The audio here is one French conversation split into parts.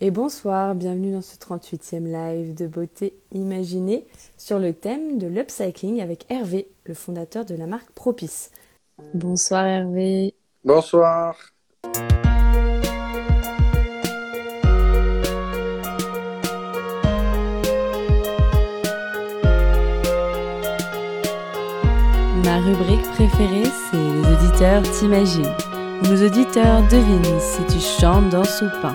et bonsoir, bienvenue dans ce 38e live de beauté imaginée sur le thème de l'upcycling avec Hervé, le fondateur de la marque Propice. Bonsoir Hervé. Bonsoir. Ma rubrique préférée, c'est Les auditeurs t'imaginent, où nos auditeurs devinent si tu chantes, danses ou pas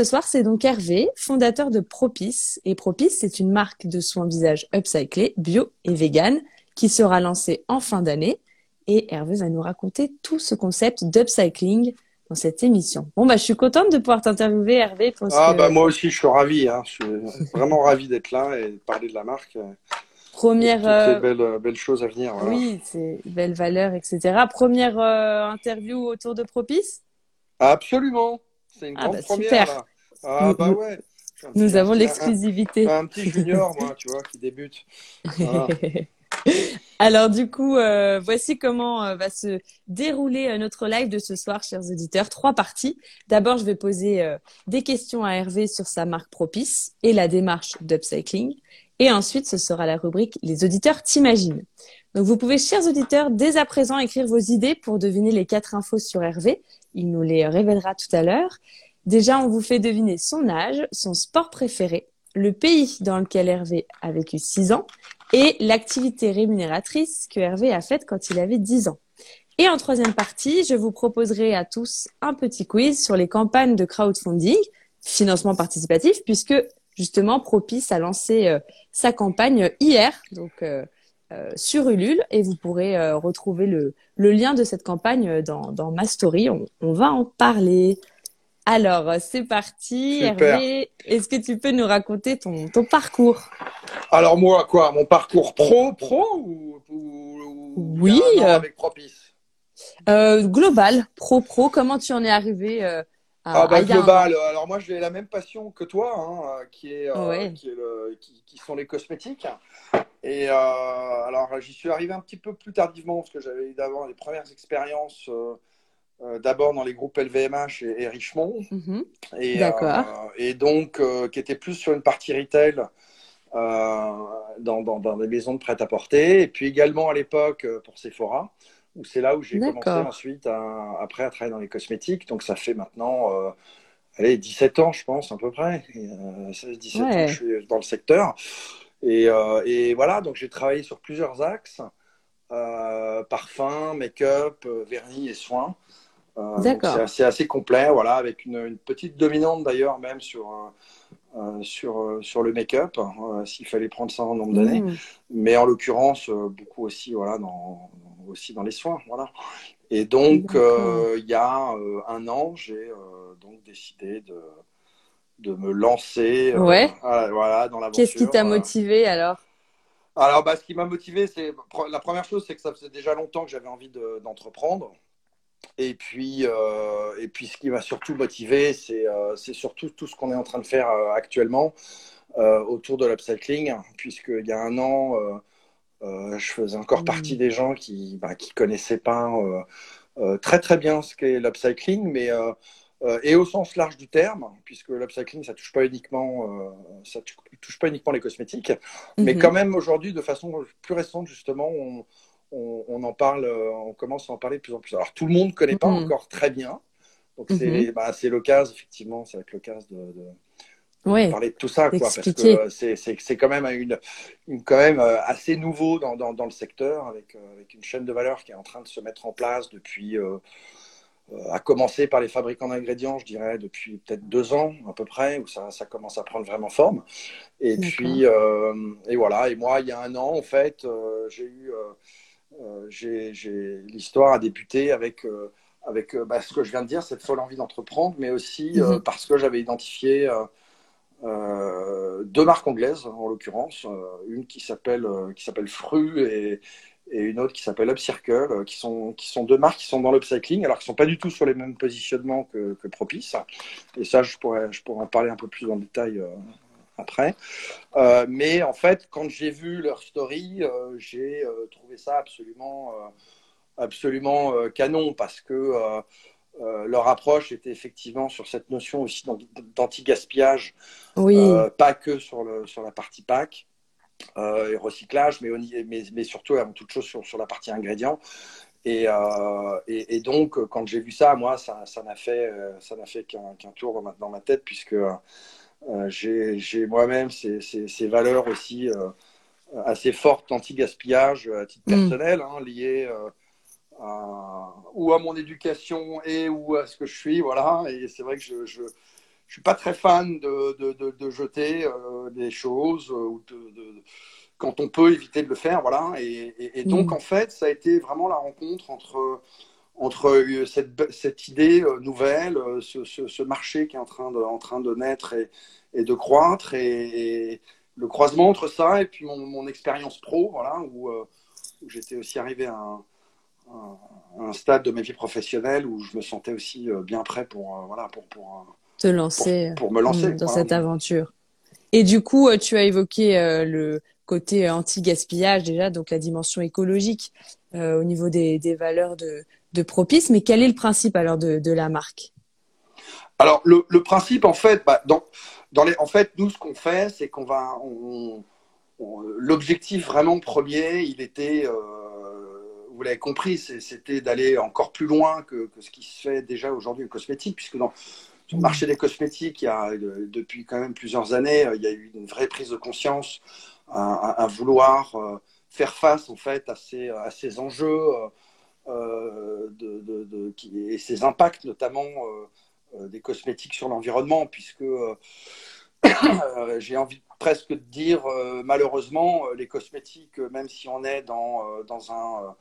Ce soir, c'est donc Hervé, fondateur de Propice. Et Propice, c'est une marque de soins visage upcyclé, bio et vegan, qui sera lancée en fin d'année. Et Hervé va nous raconter tout ce concept d'upcycling dans cette émission. Bon, bah, je suis contente de pouvoir t'interviewer, Hervé. ah, bah, moi aussi, je suis ravi. Hein. Je suis vraiment ravi d'être là et de parler de la marque. Première. Euh... belles, belles, choses à venir. Oui, c'est belles valeurs, etc. Première euh, interview autour de Propice? Absolument. C'est une ah grande bah, première. Super. Ah bah ouais. Nous avons l'exclusivité. Un, petit junior, moi, tu vois, qui débute. Alors du coup, euh, voici comment euh, va se dérouler euh, notre live de ce soir, chers auditeurs. Trois parties. D'abord, je vais poser des questions à Hervé sur sa marque Propice et la démarche d'upcycling. Et ensuite, ce sera la rubrique Les auditeurs t'imaginent. Donc vous pouvez, chers auditeurs, dès à présent écrire vos idées pour deviner les quatre infos sur Hervé il nous les révélera tout à l'heure. Déjà, on vous fait deviner son âge, son sport préféré, le pays dans lequel Hervé a vécu 6 ans et l'activité rémunératrice que Hervé a faite quand il avait 10 ans. Et en troisième partie, je vous proposerai à tous un petit quiz sur les campagnes de crowdfunding, financement participatif, puisque justement Propice a lancé euh, sa campagne hier. Donc, euh, euh, sur Ulule et vous pourrez euh, retrouver le, le, lien de cette campagne dans, dans ma story. On, on, va en parler. Alors, c'est parti. Hervé, est-ce que tu peux nous raconter ton, ton parcours? Alors moi, quoi? Mon parcours pro, pro ou, ou, Oui. avec Propice? euh, Global, pro, pro. Comment tu en es arrivé euh, ah bah global. Alors moi j'ai la même passion que toi, hein, qui est, qui, est le, qui, qui, sont les cosmétiques. Et euh, alors, j'y suis arrivé un petit peu plus tardivement parce que j'avais d'abord les premières expériences. Euh, euh, d'abord dans les groupes LVMH et, Richemont. Mhm. et, et, donc, qui était plus sur une partie retail dans, dans, des maisons de prêt-à-porter. Et puis également à l'époque pour Sephora, où c'est là où j'ai commencé ensuite à, après à travailler dans les cosmétiques. Donc ça fait maintenant allez, 17 ans, je pense, à peu près. 16, 17 ans, je suis dans le secteur. Et, euh, et voilà, donc j'ai travaillé sur plusieurs axes euh, parfum, make-up, euh, vernis et soins. C'est assez, complet, voilà, avec une, une petite dominante d'ailleurs même sur, sur, sur le make-up, hein, s'il fallait prendre ça en nombre d'années. Mmh. Mais en l'occurrence, beaucoup aussi, voilà, dans, aussi dans les soins, voilà. Et donc, il y a un an, j'ai donc décidé de, de me lancer euh, ouais. voilà, dans l'aventure. Qu'est-ce qui t'a motivé alors? Alors, bah, ce qui m'a motivé, c'est la première chose, c'est que ça faisait déjà longtemps que j'avais envie d'entreprendre. Et puis, euh, et puis, ce qui m'a surtout motivé, c'est euh, surtout tout ce qu'on est en train de faire actuellement autour de l'upcycling, puisqu'il y a un an, je faisais encore mmh. partie des gens qui ne bah, qui connaissaient pas très très bien ce qu'est l'upcycling, mais euh, et au sens large du terme, puisque l'upcycling, ça touche pas uniquement, euh, ça touche pas uniquement les cosmétiques, mais mhm. quand même aujourd'hui, de façon plus récente justement, on, on, en parle, euh, on commence à en parler de plus en plus. Alors tout le monde ne connaît pas mhm. encore très bien, donc c'est mhm. bah, l'occasion, effectivement, ça va être l'occasion de, parler de tout ça, quoi, parce que c'est quand même une, une, quand même assez nouveau dans, dans, dans le secteur, avec, avec une chaîne de valeur qui est en train de se mettre en place depuis à commencer par les fabricants d'ingrédients, je dirais, depuis peut-être deux ans à peu près, où ça, ça, commence à prendre vraiment forme. Et puis, euh, et voilà. Et moi, il y a un an, en fait, euh, j'ai eu, euh, l'histoire a débuté avec, avec bah, ce que je viens de dire, cette folle envie d'entreprendre, mais aussi mhm. parce que j'avais identifié deux marques anglaises, en l'occurrence, une qui s'appelle qui s'appelle Fru et, et une autre qui s'appelle Upcircle, euh, qui sont, qui sont deux marques qui sont dans l'upcycling, alors qu'ils ne sont pas du tout sur les mêmes positionnements que, que, Propice. Et ça, je pourrais, je pourrais en parler un peu plus en détail euh, après. Euh, mais en fait, quand j'ai vu leur story, j'ai trouvé ça absolument, absolument canon parce que leur approche était effectivement sur cette notion aussi d'anti-gaspillage, oui. pas que sur, le, sur la partie pack. Euh, et recyclage, mais, mais, mais, surtout avant toute chose sur, sur la partie ingrédients. Et, euh, et, donc, quand j'ai vu ça, moi, ça, ça n'a fait, euh, ça n'a fait qu'un tour dans ma, dans ma, tête, puisque j'ai moi-même ces, ces, ces, valeurs aussi assez fortes anti-gaspillage à titre mm. personnel, hein, liées à, ou à mon éducation et ou à ce que je suis, voilà. Et c'est vrai que je, je je suis pas très fan de, de, de, jeter euh, des choses euh, ou de, quand on peut éviter de le faire, voilà. Et, et, donc mm. en fait, ça a été vraiment la rencontre entre entre euh, cette, cette idée nouvelle, ce, ce, marché qui est en train de, en train de naître et, et de croître, et, le croisement entre ça et puis mon, mon expérience pro, voilà, où, où j'étais aussi arrivé à un, un, stade de ma vie professionnelle où je me sentais aussi bien prêt pour, voilà, pour, pour, te lancer pour, me lancer dans cette aventure. Et du coup, euh, tu as évoqué euh, le côté anti-gaspillage déjà, donc la dimension écologique euh, au niveau des, des valeurs de, de, Propice. Mais quel est le principe alors de, la marque? Alors le, principe, en fait, bah, dans, les, en fait, nous, ce qu'on fait, c'est qu'on va, l'objectif vraiment premier, il était, euh, vous l'avez compris, c'était d'aller encore plus loin que, ce qui se fait déjà aujourd'hui en cosmétique, puisque dans sur le marché des cosmétiques, il y a, depuis quand même plusieurs années, euh, il y a eu une vraie prise de conscience à, vouloir euh, faire face en fait à ces, à ces enjeux de, et ces impacts notamment des cosmétiques sur l'environnement, puisque j'ai envie presque de dire malheureusement les cosmétiques, même si on est dans, dans un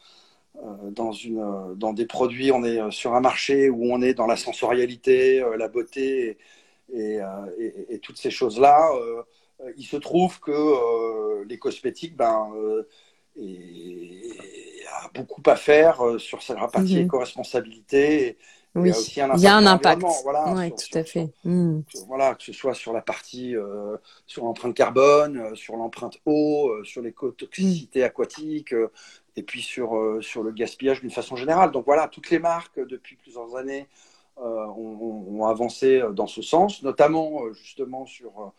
euh, dans, une, euh, dans des produits, on est euh, sur un marché où on est dans la sensorialité, la beauté et, toutes ces choses-là. il se trouve que les cosmétiques, ben, a beaucoup à faire sur sa partie mhm. éco-responsabilité. Oui, il y a, il y a un impact. Voilà, oui, tout à fait. Hmm. voilà, que ce soit sur la partie, sur l'empreinte carbone, sur l'empreinte eau, sur l'éco-toxicité aquatique, et puis sur, euh, sur le gaspillage d'une façon générale. Donc voilà, toutes les marques depuis plusieurs années euh, ont, avancé dans ce sens, notamment euh, justement sur,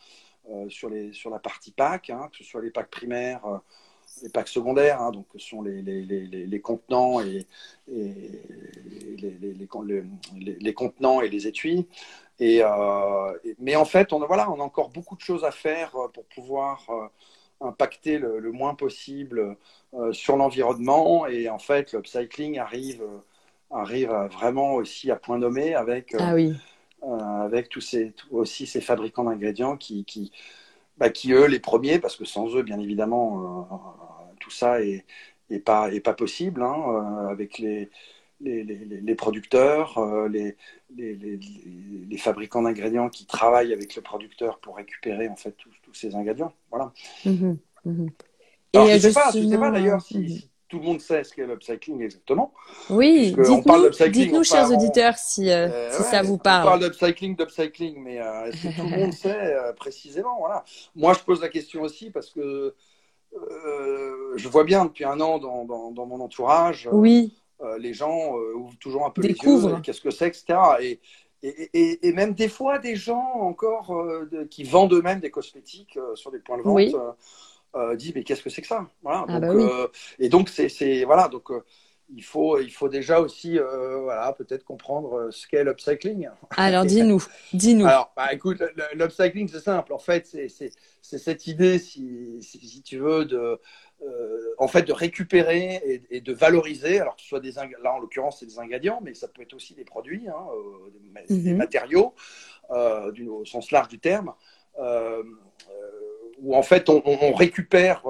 sur, les, sur la partie PAC, hein, que ce soit les packs primaires, les packs secondaires, hein, donc ce sont les, les, les, les contenants et, et les, contenants et les étuis. Et, mais en fait, on a, voilà, on a encore beaucoup de choses à faire pour pouvoir impacter le, moins possible euh, sur l'environnement. Et en fait, l'upcycling arrive, euh, arrive vraiment aussi à point nommé avec, euh, ah oui. avec tous ces, aussi ces fabricants d'ingrédients qui, qui, bah, qui, eux, les premiers, parce que sans eux, bien évidemment, tout ça est, est, pas, est pas possible, hein, avec les, les, les, les, producteurs, les, les, fabricants d'ingrédients qui travaillent avec le producteur pour récupérer en fait tous, ces ingrédients. Voilà. Mhm, mhm. Alors, je ne sais, pas, sais pas d'ailleurs si, mhm. Tout le monde sait ce qu'est l'upcycling exactement. Oui, dites-nous, chers auditeurs, si, euh, euh, si ça vous parle. On parle d'upcycling, d'upcycling, mais euh, est-ce que tout le monde sait précisément voilà. Moi, je pose la question aussi parce que je vois bien depuis un an dans, dans, dans mon entourage. Oui. les gens ouvrent toujours un peu les yeux, qu'est-ce que c'est, etc. Et, et, et, même des fois, des gens encore qui vendent eux-mêmes des cosmétiques sur des points de vente. Oui euh, dit mais qu'est-ce que c'est que ça? Voilà, ah donc, bah euh, et donc c'est voilà donc euh, il faut, il faut déjà aussi voilà, peut-être comprendre ce qu'est l'upcycling. Alors dis-nous, dis-nous. Alors bah, écoute, l'upcycling c'est simple. En fait, c'est cette idée, si, si, tu veux, de, en fait, de récupérer et, de valoriser, alors que ce soit des là en l'occurrence c'est des ingrédients, mais ça peut être aussi des produits, hein, des, des, mhm. matériaux, au sens large du terme, où en fait on, on récupère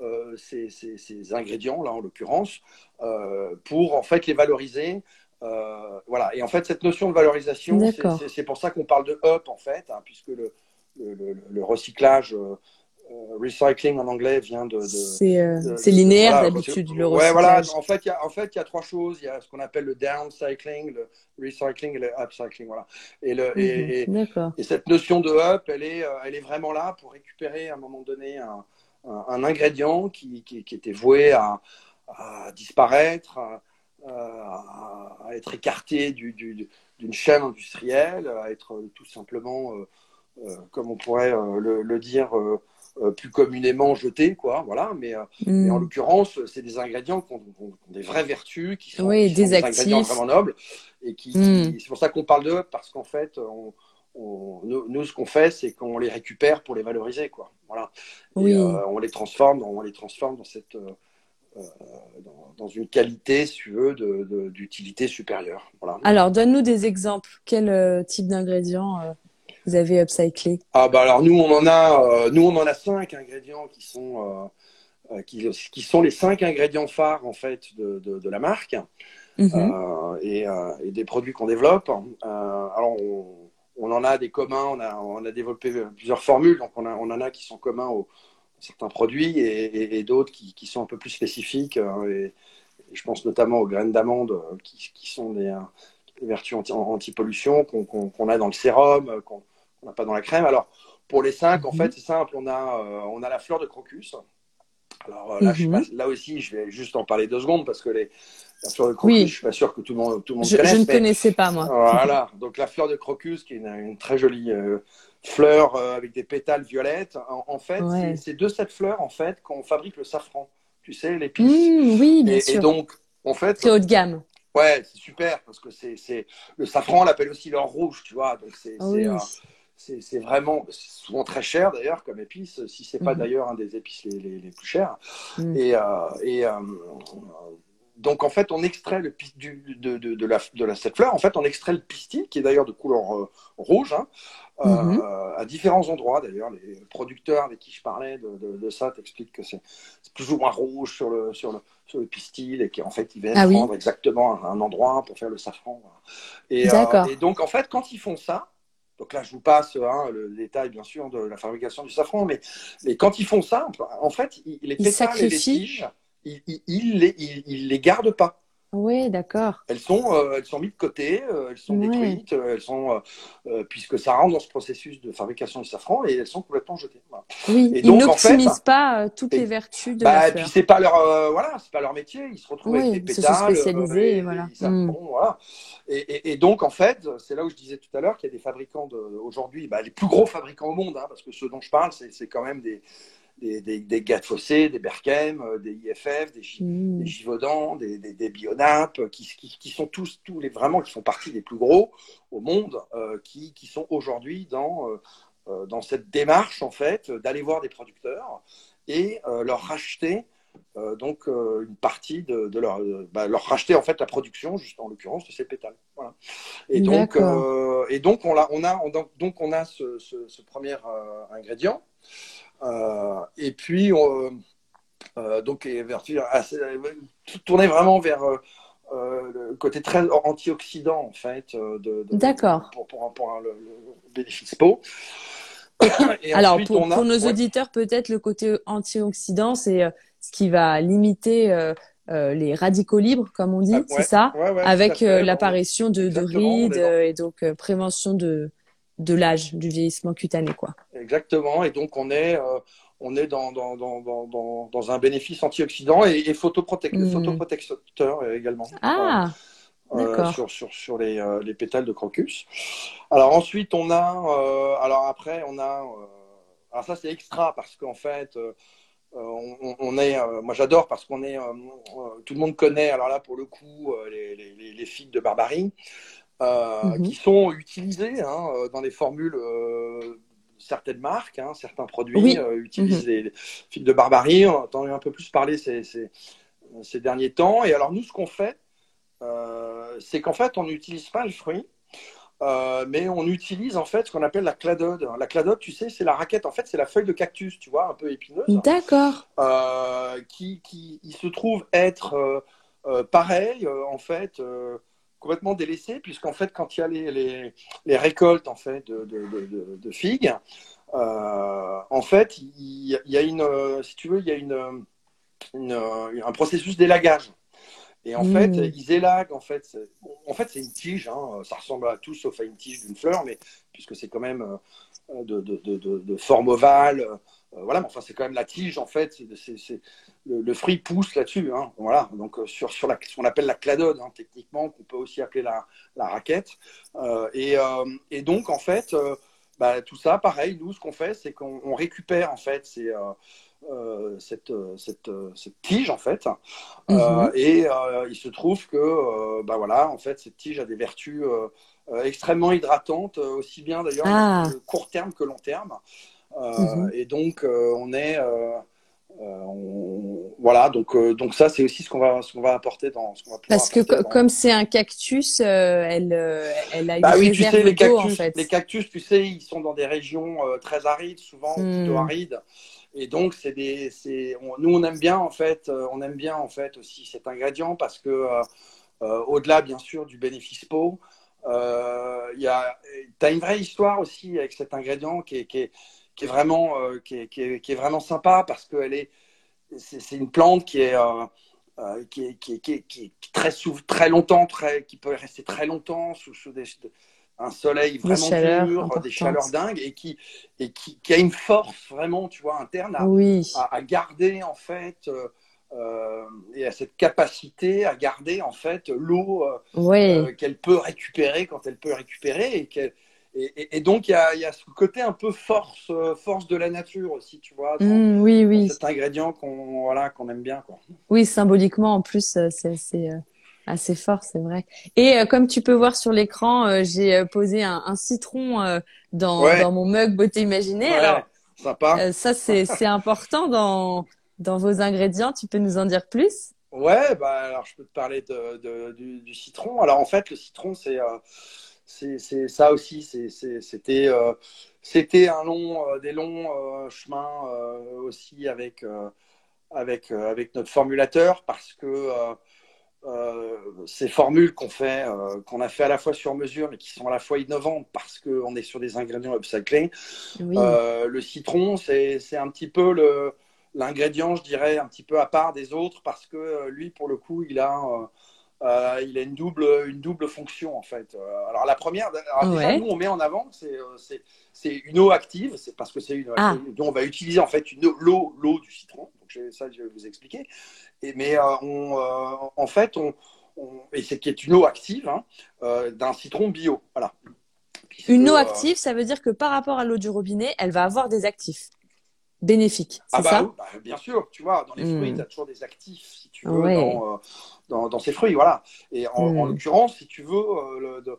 euh, ces, ces, ingrédients, là en l'occurrence, euh, pour en fait les valoriser. Euh, voilà. Et en fait, cette notion de valorisation, c'est pour ça qu'on parle de up, en fait, hein, puisque le, le, le, recyclage recycling en anglais vient de. c'est linéaire d'habitude, le recyclage. Ouais, voilà. En fait, il y a, en fait, il y a trois choses. Il y a ce qu'on appelle le downcycling, le recycling et le upcycling. Voilà. Et, le, et, mhm. et, cette notion de up, elle est, elle est vraiment là pour récupérer à un moment donné un, un, ingrédient qui, était voué à, disparaître, à, être écarté d'une chaîne industrielle, à être tout simplement, euh, euh, comme on pourrait euh, le, dire, plus communément jeté, quoi. Voilà. Mais, mm. en l'occurrence, c'est des ingrédients qui ont, des vraies vertus, qui sont, des, ingrédients vraiment nobles, et qui, mm. c'est pour ça qu'on parle d'eux, parce qu'en fait, on, nous, ce qu'on fait, c'est qu'on les récupère pour les valoriser, quoi. Voilà. Et, euh, on les transforme, on les transforme dans cette, euh, euh, dans, une qualité, si tu veux, d'utilité supérieure. Voilà. Alors, donne-nous des exemples. Quel type d'ingrédients vous avez upcyclé? Ah bah alors nous, on en a, nous, on en a cinq ingrédients qui sont qui, qui, sont les cinq ingrédients phares en fait de, de, la marque. Mm-hmm. et, et, des produits qu'on développe. alors, on, on en a des communs, on a, on a développé plusieurs formules, donc on, a, on en a qui sont communs aux certains produits et, d'autres qui, sont un peu plus spécifiques. Et, je pense notamment aux graines d'amande euh, qui, sont des, euh, vertus anti-pollution qu'on a dans le sérum, euh, qu'on n'a pas dans la crème. Alors, pour les cinq, en mhm. fait, c'est simple, on a, on a la fleur de crocus. Alors là, mhm. là aussi, je vais juste en parler deux secondes parce que les, la fleur de crocus, je suis pas sûr que tout le monde, tout le monde je, connaisse. Je ne connaissais pas, moi. Voilà. Donc, la fleur de crocus, qui est une, très jolie euh, fleur euh, avec des pétales violettes. En, fait, c'est de cette fleur, en fait, qu'on fabrique le safran. Tu sais, l'épice. Mmh, oui, bien sûr. Et donc, en fait. C'est haut de gamme. Ouais, c'est super parce que c'est le safran, on l'appelle aussi l'or rouge, tu vois. Donc, c'est. Euh, c'est vraiment souvent très cher d'ailleurs comme épice, si c'est pas mmh. d'ailleurs un des épices les, les, plus chers. Mmh. Et, et donc en fait, on extrait le du, de, de, de, la, de la, cette fleur, en fait, on extrait le pistil, qui est d'ailleurs de couleur euh, rouge, hein, euh, mhm. à différents endroits d'ailleurs. Les producteurs avec qui je parlais de, ça t'expliquent que c'est plus ou moins rouge sur le, sur le, sur le pistil et qu'en fait, ils viennent ah prendre exactement un, endroit pour faire le safran. Et, euh, et, donc en fait, quand ils font ça, donc là, je vous passe hein, le détail, bien sûr, de la fabrication du safran, mais, mais quand ils font ça, en fait, les pétales et les tiges, il, les, il, les garde pas. Oui, d'accord. Elles sont, euh, elles sont mises de côté, euh, elles sont détruites, euh, elles sont, puisque ça rentre dans ce processus de fabrication du safran et elles sont complètement jetées. Oui, ils n'optimisent pas toutes les vertus de bah, la fleur. Puis c'est pas leur, voilà, c'est pas leur métier. Ils se retrouvent avec des pétales. Ils se sont spécialisés, et, voilà. Hmm. voilà. Et, donc en fait, c'est là où je disais tout à l'heure qu'il y a des fabricants aujourd'hui, bah, les plus gros fabricants au monde, hein, parce que ceux dont je parle, c'est quand même des des, des, des Fossé, des Berkem, euh, des IFF, des, mmh. des Givaudan, des, des, Bionap, qui, qui, sont tous, tous les vraiment qui font partie des plus gros au monde, euh, qui, qui, sont aujourd'hui dans, euh, dans cette démarche en fait d'aller voir des producteurs et leur racheter donc une partie de, de leur, bah, leur racheter en fait la production, juste en l'occurrence de ces pétales. Voilà. Et donc, et donc on a, on a, donc on a ce, ce, ce premier ingrédient. Euh, et puis, euh, donc, vers, tourner vraiment vers le côté très antioxydant, en fait. De. Pour, pour, pour, le, bénéfice peau. Alors, pour, pour nos auditeurs, peut-être le côté antioxydant, c'est ce qui va limiter euh, les radicaux libres, comme on dit, ah, c'est ça, avec l'apparition de, de rides et donc prévention de de l'âge, du vieillissement cutané, quoi. Exactement. Et donc on est, euh, on est dans, dans, dans, dans, un bénéfice antioxydant et, et hmm. photoprotecteur également. Ah. Euh, sur, sur, sur les, euh, les, pétales de crocus. Alors ensuite on a, alors après on a, alors ça c'est extra parce qu'en fait on, est, moi j'adore parce qu'on est, tout le monde connaît, alors là pour le coup, les, les, les figues de Barbarie, mhm. qui sont utilisées hein, dans les formules certaines marques, hein, certains produits utilisent mhm. les, figues de Barbarie. On a entendu un peu plus parler ces, ces, ces derniers temps. Et alors nous, ce qu'on fait, c'est qu'en fait, on n'utilise pas le fruit, euh, mais on utilise en fait ce qu'on appelle la cladode. La cladode, tu sais, c'est la raquette. En fait, c'est la feuille de cactus, tu vois, un peu épineuse. D'accord. Euh, qui, qui il se trouve être euh, pareil, en fait, complètement délaissé, puisqu'en fait, quand il y a les, les, les récoltes en fait de, de, de, de figues, en fait, il, y a une, si tu veux, il y a une, une un processus d'élagage. Et en fait, hmm. ils élaguent. En fait, en fait, c'est une tige. Hein. Ça ressemble à tout sauf à une tige d'une fleur, mais puisque c'est quand même euh, de, de, de, de, forme ovale. Euh, voilà, mais enfin, c'est quand même la tige. En fait, c'est, le, fruit pousse là-dessus. Hein. Voilà. Donc euh, sur sur la, ce qu'on appelle la cladode, hein, techniquement, qu'on peut aussi appeler la, la raquette. et, et, donc, en fait, bah, tout ça, pareil. Nous, ce qu'on fait, c'est qu'on récupère en fait ces euh, cette, euh, cette, euh, cette, tige en fait. Mhm. et il se trouve que bah voilà, en fait, cette tige a des vertus extrêmement hydratantes, aussi bien d'ailleurs ah. court terme que long terme. Mhm. Et donc on est voilà, donc, donc ça, c'est aussi ce qu'on va, ce qu'on va apporter dans ce qu'on va Parce que comme c'est un cactus, elle, elle a une bah oui, tu sais, les cactus, en fait. les cactus, tu sais, ils sont dans des régions très arides, souvent hmm. plutôt arides. Et donc, c'est des, nous, on aime bien en fait, euh, on aime bien en fait aussi cet ingrédient parce que euh, euh, au-delà bien sûr du bénéfice peau, il y a, as une vraie histoire aussi avec cet ingrédient qui est, qui est, qui est vraiment, qui est, qui, est, qui, est, vraiment sympa parce que elle est, c'est une plante qui est qui, est, qui, est, qui, est, très, très longtemps, très, qui peut rester très longtemps sous, sous des, un soleil vraiment dur, des chaleurs dingues et qui et qui, qui, a une force vraiment, tu vois, interne à, à, garder en fait euh, euh, et à cette capacité à garder en fait l'eau euh, qu'elle peut récupérer quand elle peut récupérer et et, et, donc il y a, y a, ce côté un peu force force de la nature aussi, tu vois, mmh, oui, oui. cet ingrédient qu'on voilà qu'on aime bien quoi. Oui, symboliquement en plus c'est assez fort, c'est vrai. Et euh, comme tu peux voir sur l'écran, euh, j'ai euh, posé un, un citron dans, dans, mon mug beauté imaginée. Alors, sympa. ça, c'est important dans, dans vos ingrédients. Tu peux nous en dire plus? Ouais, bah, alors je peux te parler de, de du, du, citron. Alors en fait, le citron, c'est c'est ça aussi. C'était c'était un long, des longs chemins aussi avec, avec, avec notre formulateur parce que euh, ces formules qu'on fait, euh, qu'on a fait à la fois sur mesure, mais qui sont à la fois innovantes parce qu'on est sur des ingrédients upcyclés. Euh, le citron, c'est un petit peu le l'ingrédient, je dirais, un petit peu à part des autres parce que lui, pour le coup, il a euh, il a une double, une double fonction en fait. Euh, alors la première, nous on met en avant, c'est une eau active, c'est parce que c'est une ah. on va utiliser en fait l'eau l'eau du citron. Donc ça je vais vous expliquer. Et, mais euh, on, en fait on, et c'est qui est une eau active hein, d'un citron bio. Voilà. une eau active, ça veut dire que par rapport à l'eau du robinet, elle va avoir des actifs bénéfiques. Ah bah, ça? bah, bien sûr, tu vois, dans les fruits, hmm. tu as toujours des actifs, si tu veux, dans, dans, dans, ces fruits, voilà. Et en, en hmm. l'occurrence, si tu veux, euh, le, de,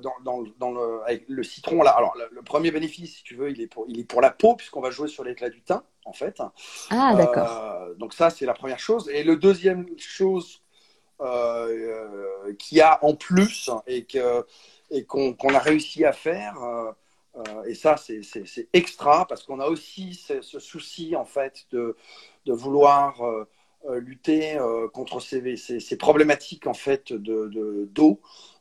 dans, dans, dans, le, avec le citron, là, alors le, premier bénéfice, si tu veux, il est pour, il est pour la peau, puisqu'on va jouer sur l'éclat du teint, en fait. Ah, d'accord. Euh, donc ça, c'est la première chose. Et le deuxième chose euh, euh qu'il y a en plus et que et qu'on a réussi à faire, euh, et ça, c'est extra, parce qu'on a aussi ce, ce, souci, en fait, de, de vouloir euh, lutter euh, contre ces, ces, problématiques en fait de d'eau.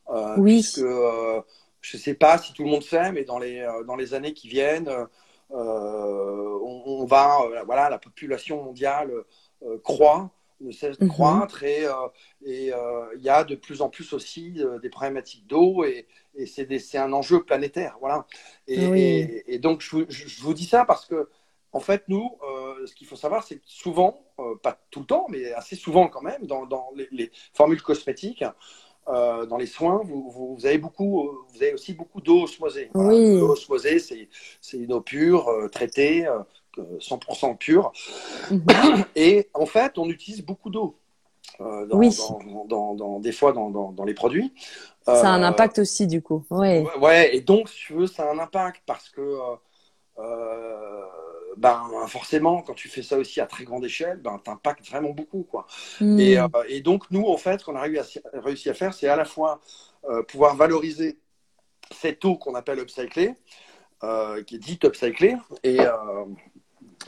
Euh, oui. Puisque je ne sais pas si tout le monde sait, mais dans les dans les années qui viennent, on, va voilà la population mondiale croît ne cesse de mhm. croître et et il y a de plus en plus aussi des problématiques d'eau et, et c'est un enjeu planétaire voilà et, et, donc je, je, vous dis ça parce que en fait, nous, euh, ce qu'il faut savoir, c'est que souvent, euh, pas tout le temps, mais assez souvent quand même, dans, les, formules cosmétiques, euh, dans les soins, vous, avez beaucoup, vous avez aussi beaucoup d'eau osmosée. Oui. L'eau osmosée, c'est une eau pure, traitée, 100% pur. Mhm. Et en fait, on utilise beaucoup d'eau. Euh, dans, oui. dans, dans, des fois dans, les produits. Ça a un impact aussi, du coup. Ouais. ouais, et donc, si tu veux, ça a un impact parce que ben, forcément, quand tu fais ça aussi à très grande échelle, ben, tu impactes vraiment beaucoup. Quoi. Hmm. Et, et, donc, nous, en fait, ce qu'on a réussi à faire, c'est à la fois pouvoir valoriser cette eau qu'on appelle upcyclée, euh, qui est dite upcyclée, et, euh,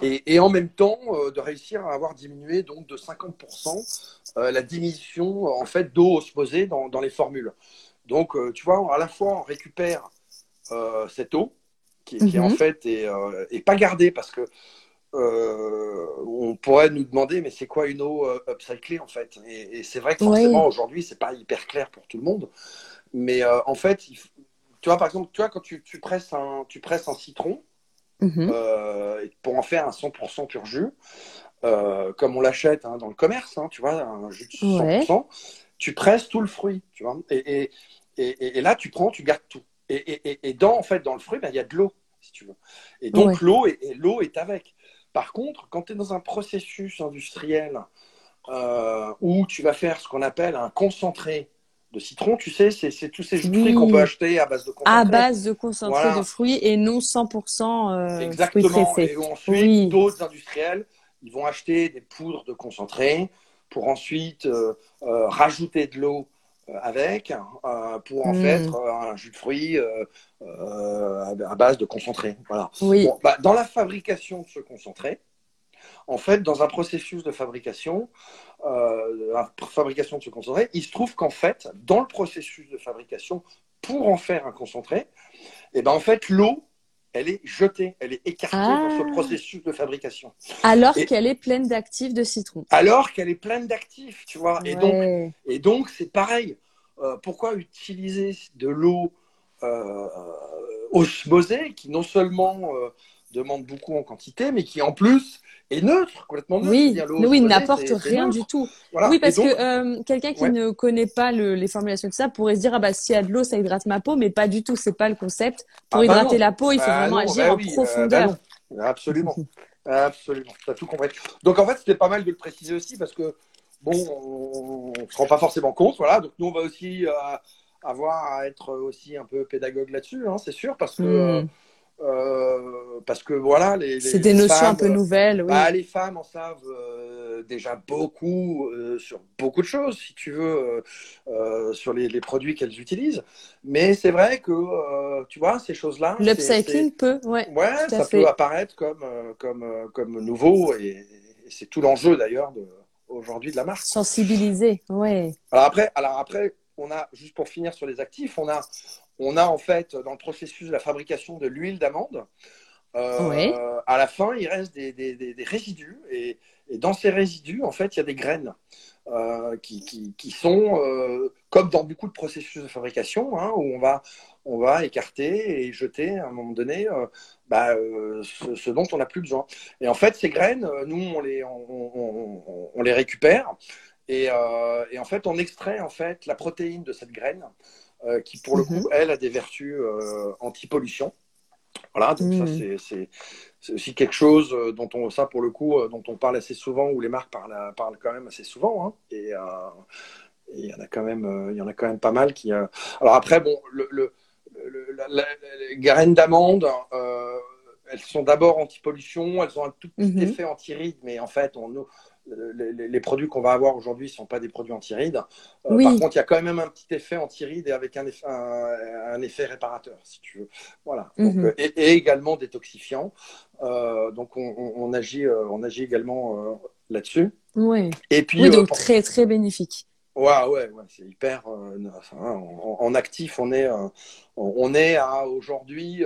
et, et, en même temps euh, de réussir à avoir diminué donc de 50% la diminution en fait d'eau osmosée dans, dans, les formules. Donc, tu vois, à la fois on récupère cette eau qui, qui en mhm. fait est, est, pas gardée parce que on pourrait nous demander mais c'est quoi une eau upcyclée en fait? Et, c'est vrai que forcément aujourd'hui c'est pas hyper clair pour tout le monde mais en fait il, tu vois, par exemple, tu vois, quand tu, presses, un, tu presses un citron mhm. euh, pour en faire un 100% pur jus, euh, comme on l'achète hein, dans le commerce, hein, tu vois, un jus de 100%, tu presses tout le fruit, tu vois. Et, et, et, là, tu prends, tu gardes tout. Et, dans, en fait, dans le fruit, ben, il y a de l'eau, si tu veux. Et donc, l'eau l'eau est avec. Par contre, quand tu es dans un processus industriel euh, où tu vas faire ce qu'on appelle un concentré de citron, tu sais, c'est tous ces jus de fruits qu'on peut acheter à base de concentré. À base de concentré de fruits et non 100% euh, Exactement. Fruits Et ensuite, d'autres industriels, ils vont acheter des poudres de concentré pour ensuite euh, euh, rajouter de l'eau avec pour en hmm. faire un jus de fruits à base de concentré. Voilà. Oui. Bah, dans la fabrication de ce concentré, en fait, dans un processus de fabrication, euh, la fabrication de ce concentré, il se trouve qu'en fait, dans le processus de fabrication, pour en faire un concentré, et eh ben en fait, l'eau, elle est jetée, elle est écartée dans ce ah. processus de fabrication. Alors qu'elle est pleine d'actifs de citron. Alors qu'elle est pleine d'actifs, tu vois. Et donc, et donc c'est pareil. Euh, pourquoi utiliser de l'eau euh, osmosée qui non seulement euh, demande beaucoup en quantité, mais qui en plus est neutre, complètement neutre. Oui, oui il n'apporte rien du tout. Oui, parce que euh, quelqu'un qui ne connaît pas les formulations de ça pourrait se dire ah bah s'il y a de l'eau, ça hydrate ma peau, mais pas du tout. C'est pas le concept. Pour ah bah hydrater la peau, il faut bah vraiment agir bah en profondeur. absolument, absolument. as tout compris. Donc en fait, c'était pas mal de le préciser aussi parce que bon, on, ne se rend pas forcément compte, voilà. Donc nous, on va aussi euh, avoir à être aussi un peu pédagogue là-dessus, hein, c'est sûr, parce que hmm. Euh, euh, parce que voilà, les, c'est des notions un peu nouvelles. Oui. Bah, les femmes en savent euh, déjà beaucoup euh, sur beaucoup de choses, si tu veux, sur les, les produits qu'elles utilisent. Mais c'est vrai que tu vois ces choses-là. L'upcycling peut, ouais. Ouais, ça peut apparaître comme comme comme nouveau et, c'est tout l'enjeu d'ailleurs aujourd'hui de la marque. Sensibiliser, ouais. Alors après, alors après, on a juste pour finir sur les actifs, on a on a en fait dans le processus de la fabrication de l'huile d'amande, euh, à la fin, il reste des, résidus. Et, dans ces résidus, en fait, il y a des graines euh, qui, sont, euh, comme dans beaucoup de processus de fabrication, hein, où on va, on va écarter et jeter à un moment donné bah, ce, dont on n'a plus besoin. Et en fait, ces graines, nous, on les, on, les récupère. Et, et, en fait, on extrait en fait la protéine de cette graine euh, qui pour le mhm. coup, elle, a des vertus euh, anti-pollution. Voilà, donc ça, mhm. c'est aussi quelque chose euh, dont on, ça pour le coup, dont on parle assez souvent, ou les marques parlent, parlent quand même assez souvent. Hein, et il y en a quand même, il y en a quand même pas mal qui. Alors après, bon, le, le, les graines d'amande, elles sont d'abord anti-pollution, elles ont un tout petit mhm. effet anti-ride, mais en fait, on, les, produits qu'on va avoir aujourd'hui ne sont pas des produits anti-rides. Euh, par contre, il y a quand même un petit effet anti-rides et avec un effet, un, effet, réparateur, si tu veux. Voilà. Mhm. Euh, et, également détoxifiant. Euh, donc, on, agit, on agit également là-dessus. Oui. Et puis, donc très, très bénéfique. Ouais, ouais, ouais c'est hyper. en, actif, on est, on est à aujourd'hui.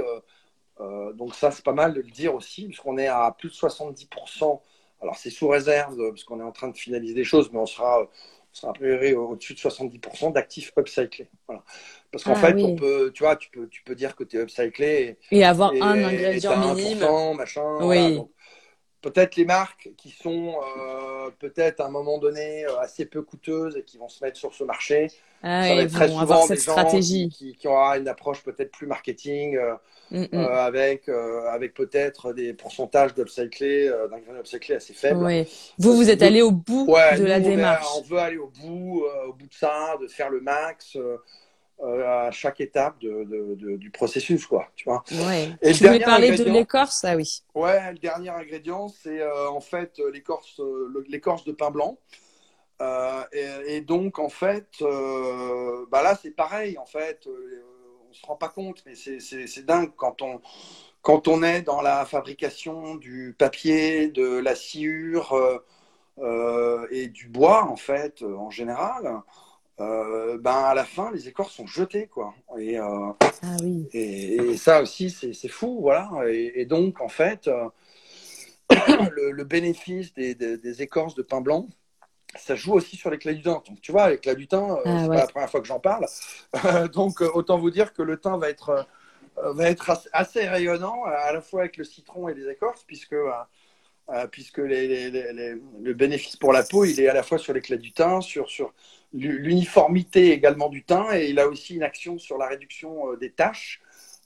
donc, ça, c'est pas mal de le dire aussi, puisqu'on est à plus de 70% alors, c'est sous réserve, parce qu'on est en train de finaliser des choses, mais on sera, sera a priori au-dessus de 70% d'actifs upcyclés. Voilà. Parce qu'en ah fait, on peut, tu vois, tu peux, tu peux dire que tu es upcyclé. Et, avoir un ingrédient minime. machin. Oui. Peut-être les marques qui sont peut-être à un moment donné assez peu coûteuses et qui vont se mettre sur ce marché. Ah, ça va être très souvent des stratégie. Qui, qui, aura une approche peut-être plus marketing, mm, mm. avec, avec peut-être des pourcentages d'upcyclé, d'ingrédients upcyclés assez faibles. Vous, vous êtes allé au bout de la démarche. on veut aller au bout, au bout de ça, de faire le max. Euh, à chaque étape de, de, du processus, quoi. Tu vois. Ouais. Et tu voulais parler de l'écorce, ah oui. Ouais, le dernier ingrédient, c'est euh, en fait l'écorce, l'écorce de pain blanc. Euh, et, et, donc, en fait, bah là, c'est pareil. En fait, on se rend pas compte, mais c'est dingue quand on quand on est dans la fabrication du papier, de la sciure et du bois, en fait, en général. Euh, ben à la fin, les écorces sont jetées, quoi. Et, euh, ah oui. et, ça aussi, c'est fou, voilà. Et, donc, en fait, euh, le, bénéfice des, des, écorces de pain blanc, ça joue aussi sur l'éclat du thym. Donc, tu vois, l'éclat du thym, ah c'est pas la première fois que j'en parle. donc, autant vous dire que le thym va être, va être assez, rayonnant, à la fois avec le citron et les écorces, puisque puisque les, les, le bénéfice pour la peau, il est à la fois sur l'éclat du thym, sur, sur, l'uniformité également du teint et il a aussi une action sur la réduction euh, des taches.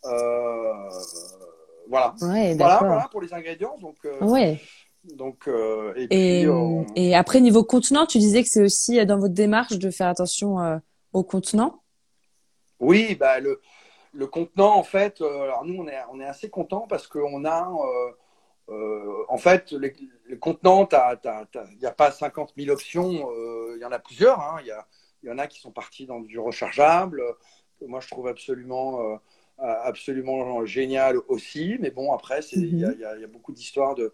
Euh, voilà. voilà. pour les ingrédients. Donc, euh, ouais. donc et, et, après niveau contenant, tu disais que c'est aussi dans votre démarche de faire attention au contenant? Oui, bah le, le contenant en fait. alors nous on est on est assez content parce qu'on a euh, en fait, les, contenants, il n'y a pas 50 000 options, il y en a plusieurs. Hein. Il y, en a qui sont partis dans du rechargeable, que moi je trouve absolument, euh, absolument génial aussi. Mais bon, après, il y, a beaucoup d'histoires de,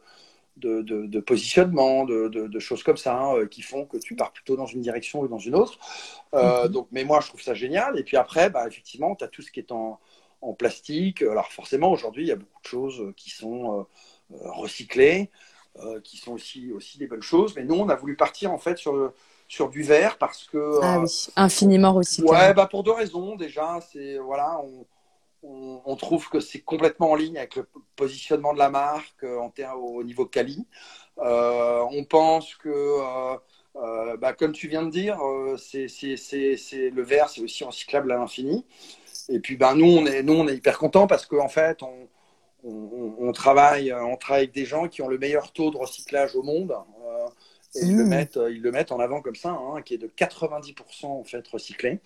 de, positionnement, de, choses comme ça, hein, qui font que tu pars plutôt dans une direction ou dans une autre. Euh, mhm. donc, mais moi, je trouve ça génial. Et puis après, bah, effectivement, tu as tout ce qui est en, en plastique. Alors forcément, aujourd'hui, il y a beaucoup de choses qui sont euh, recyclés, euh, qui sont aussi, aussi des bonnes choses. Mais nous, on a voulu partir en fait sur, sur du verre parce que. Ah oui, infiniment recyclé. Ouais, bah pour deux raisons. Déjà, c'est. Voilà, on, on, trouve que c'est complètement en ligne avec le positionnement de la marque euh, en au niveau quali. on pense que, bah, comme tu viens de dire, c'est, c'est, le verre, c'est aussi recyclable à l'infini. Et puis, bah, nous, on est, nous, on est hyper contents parce qu'en fait, on, on, travaille, on travaille avec des gens qui ont le meilleur taux de recyclage au monde. Euh, et ils, le mmh. mettent, ils le mettent en avant comme ça, hein, qui est de 90% en fait recyclé.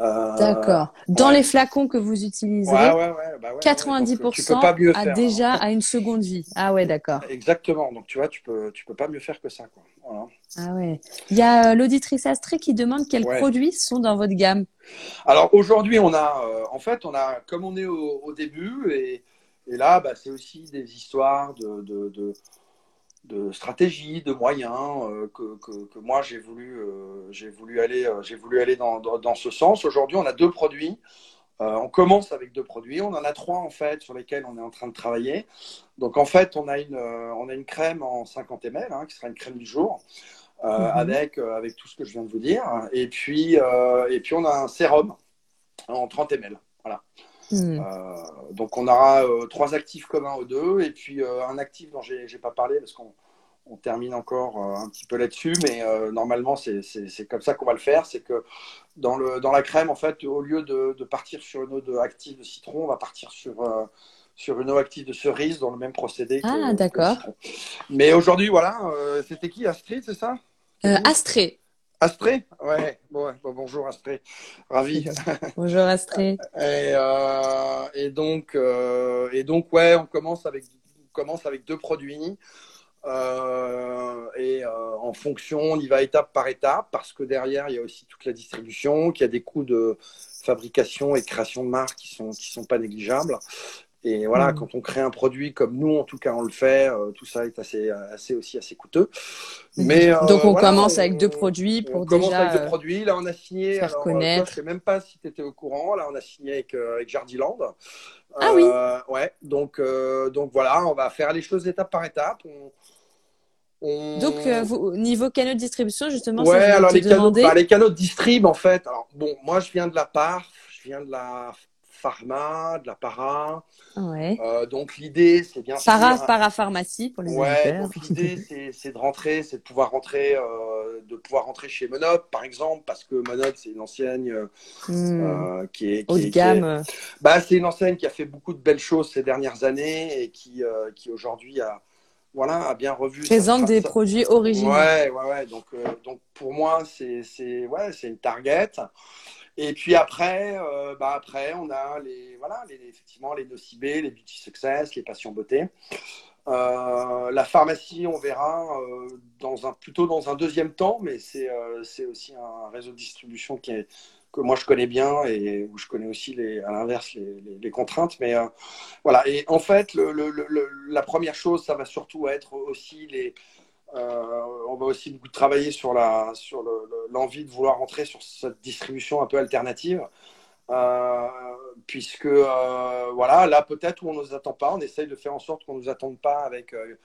Euh, D'accord. Dans les flacons que vous utilisez, 90% bah a déjà à une seconde vie. Ah ouais, d'accord. Exactement. Donc tu vois, tu peux, tu peux pas mieux faire que ça. Quoi. Ah ouais. Il y a euh, l'auditrice Astrée qui demande quels produits sont dans votre gamme. Alors aujourd'hui, on a, en fait, on a, comme on est au, au début et et là, bah, c'est aussi des histoires de, de, de, stratégie, de moyens euh, que, que, moi j'ai voulu, euh, j'ai voulu aller, euh, j'ai voulu aller dans, dans, ce sens. Aujourd'hui, on a deux produits. on commence avec deux produits. On en a trois en fait sur lesquels on est en train de travailler. Donc en fait, on a une, on a une crème en 50 ml hein, qui sera une crème du jour. Mhm. avec, avec tout ce que je viens de vous dire. Et puis, et puis on a un sérum en 30 ml. Voilà. Hmm. Euh, donc on aura euh, trois actifs communs aux deux et puis euh, un actif dont j'ai n'ai pas parlé parce qu'on on termine encore un petit peu là-dessus, mais normalement c'est comme ça qu'on va le faire. C'est que dans, le, dans la crème, en fait, au lieu de, de partir sur une eau de active de citron, on va partir sur, sur une eau active de cerise dans le même procédé. Ah, d'accord. Mais aujourd'hui, voilà, c'était qui Astrid, c'est ça? Astrée. Astré Ouais, bon, bonjour Astré, ravi. Bonjour Astré. et, euh, et, donc, euh, et donc, ouais, on commence avec, on commence avec deux produits. Euh, et en fonction, on y va étape par étape parce que derrière, il y a aussi toute la distribution, qu'il y a des coûts de fabrication et de création de marques qui sont, qui sont pas négligeables. Et voilà, mm. quand on crée un produit comme nous, en tout cas, on le fait, euh, tout ça est assez, assez aussi assez coûteux. Mm. Mais euh, donc on commence avec deux produits pour on déjà. commence avec deux euh, produits. Là, on a signé. Faire connaître. je sais même pas si tu étais au courant. Là, on a signé avec, avec Jardiland. Ah oui. Ouais. Donc donc voilà, on va faire les choses étape par étape. Donc, niveau canaux de distribution, justement, ouais, alors les canaux, bah, les canaux de distrib, en fait. Alors, bon, moi, je viens de la part, je viens de la pharma, de la para. Ouais. Euh, donc l'idée, c'est bien Para, sûr. parapharmacie pour les Ouais, donc l'idée, c'est- de rentrer, c'est de pouvoir rentrer, euh, de pouvoir rentrer chez Monop, par exemple, parce que Monop, c'est une enseigne euh, Hmm. qui est qui Haut de gamme. est- bah, c'est une enseigne qui a fait beaucoup de belles choses ces dernières années et qui, qui aujourd'hui a, voilà, a bien revu. Présente des produits originaux. Ouais, ouais, ouais. Donc, euh, donc pour moi, c'est, c'est, ouais, c'est une target. Et puis après, euh, bah après, on a les, voilà, les, effectivement, les nocibés, les beauty success, les passions beauté. Euh, la pharmacie, on verra euh, dans un, plutôt dans un deuxième temps, mais c'est, aussi un réseau de distribution qui est, que moi je connais bien et où je connais aussi à l'inverse les, contraintes. Mais voilà. Et en fait, la première chose, ça va surtout être aussi les, on va aussi beaucoup travailler sur la sur le- le- l'envie de vouloir entrer sur cette distribution un peu alternative. Euh, puisque euh, voilà, là peut-être où on ne nous attend pas, on essaye de faire en sorte qu'on ne nous attende pas avec, euh,